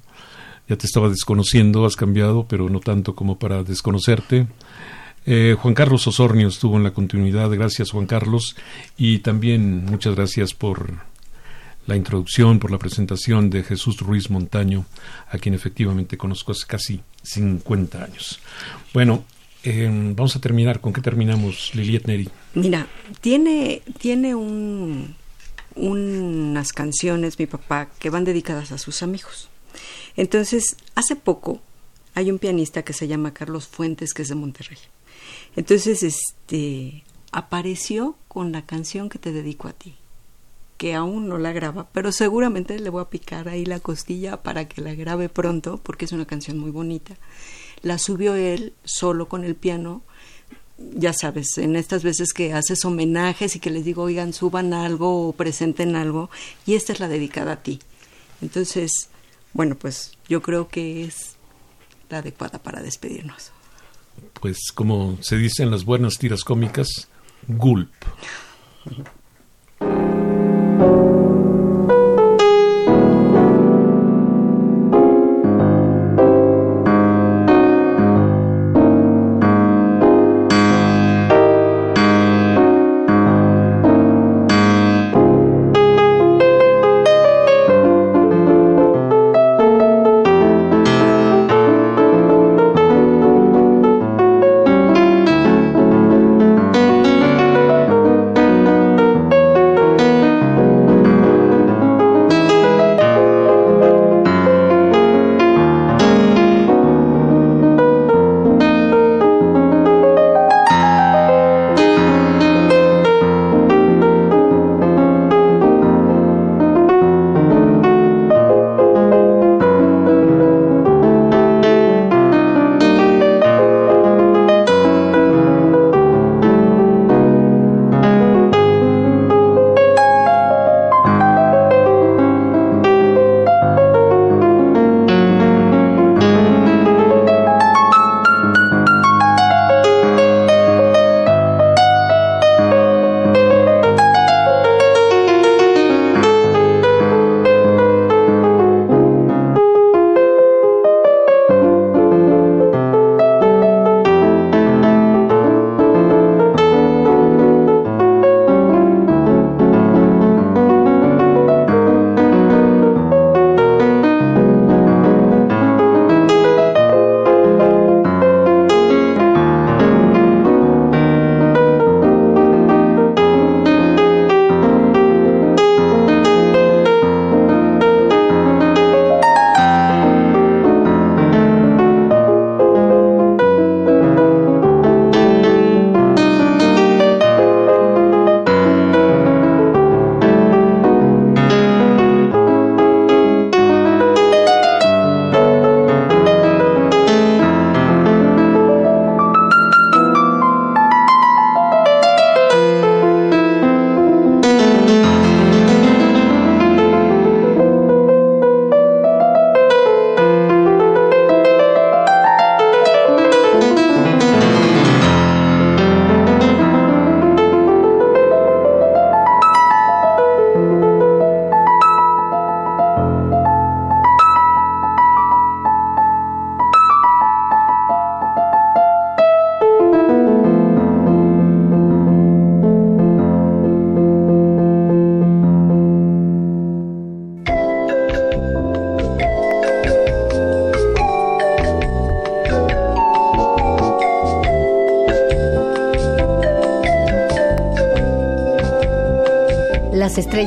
ya te estaba desconociendo, has cambiado, pero no tanto como para desconocerte. Eh, Juan Carlos Osornio estuvo en la continuidad, gracias Juan Carlos, y también muchas gracias por la introducción, por la presentación de Jesús Ruiz Montaño, a quien efectivamente conozco hace casi 50 años. Bueno, eh, vamos a terminar. ¿Con qué terminamos, Liliet Neri? Mira, tiene, tiene un, unas canciones, mi papá, que van dedicadas a sus amigos. Entonces, hace poco hay un pianista que se llama Carlos Fuentes, que es de Monterrey. Entonces, este, apareció con la canción que te dedico a ti, que aún no la graba, pero seguramente le voy a picar ahí la costilla para que la grabe pronto, porque es una canción muy bonita. La subió él solo con el piano, ya sabes, en estas veces que haces homenajes y que les digo, oigan, suban algo o presenten algo, y esta es la dedicada a ti. Entonces, bueno, pues yo creo que es la adecuada para despedirnos. Pues como se dice en las buenas tiras cómicas, gulp.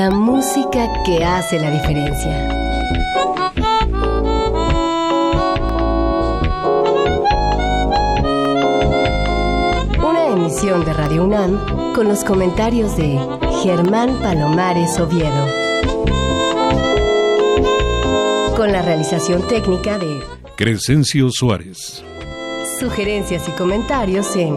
La música que hace la diferencia. Una emisión de Radio UNAM con los comentarios de Germán Palomares Oviedo. Con la realización técnica de Crescencio Suárez. Sugerencias y comentarios en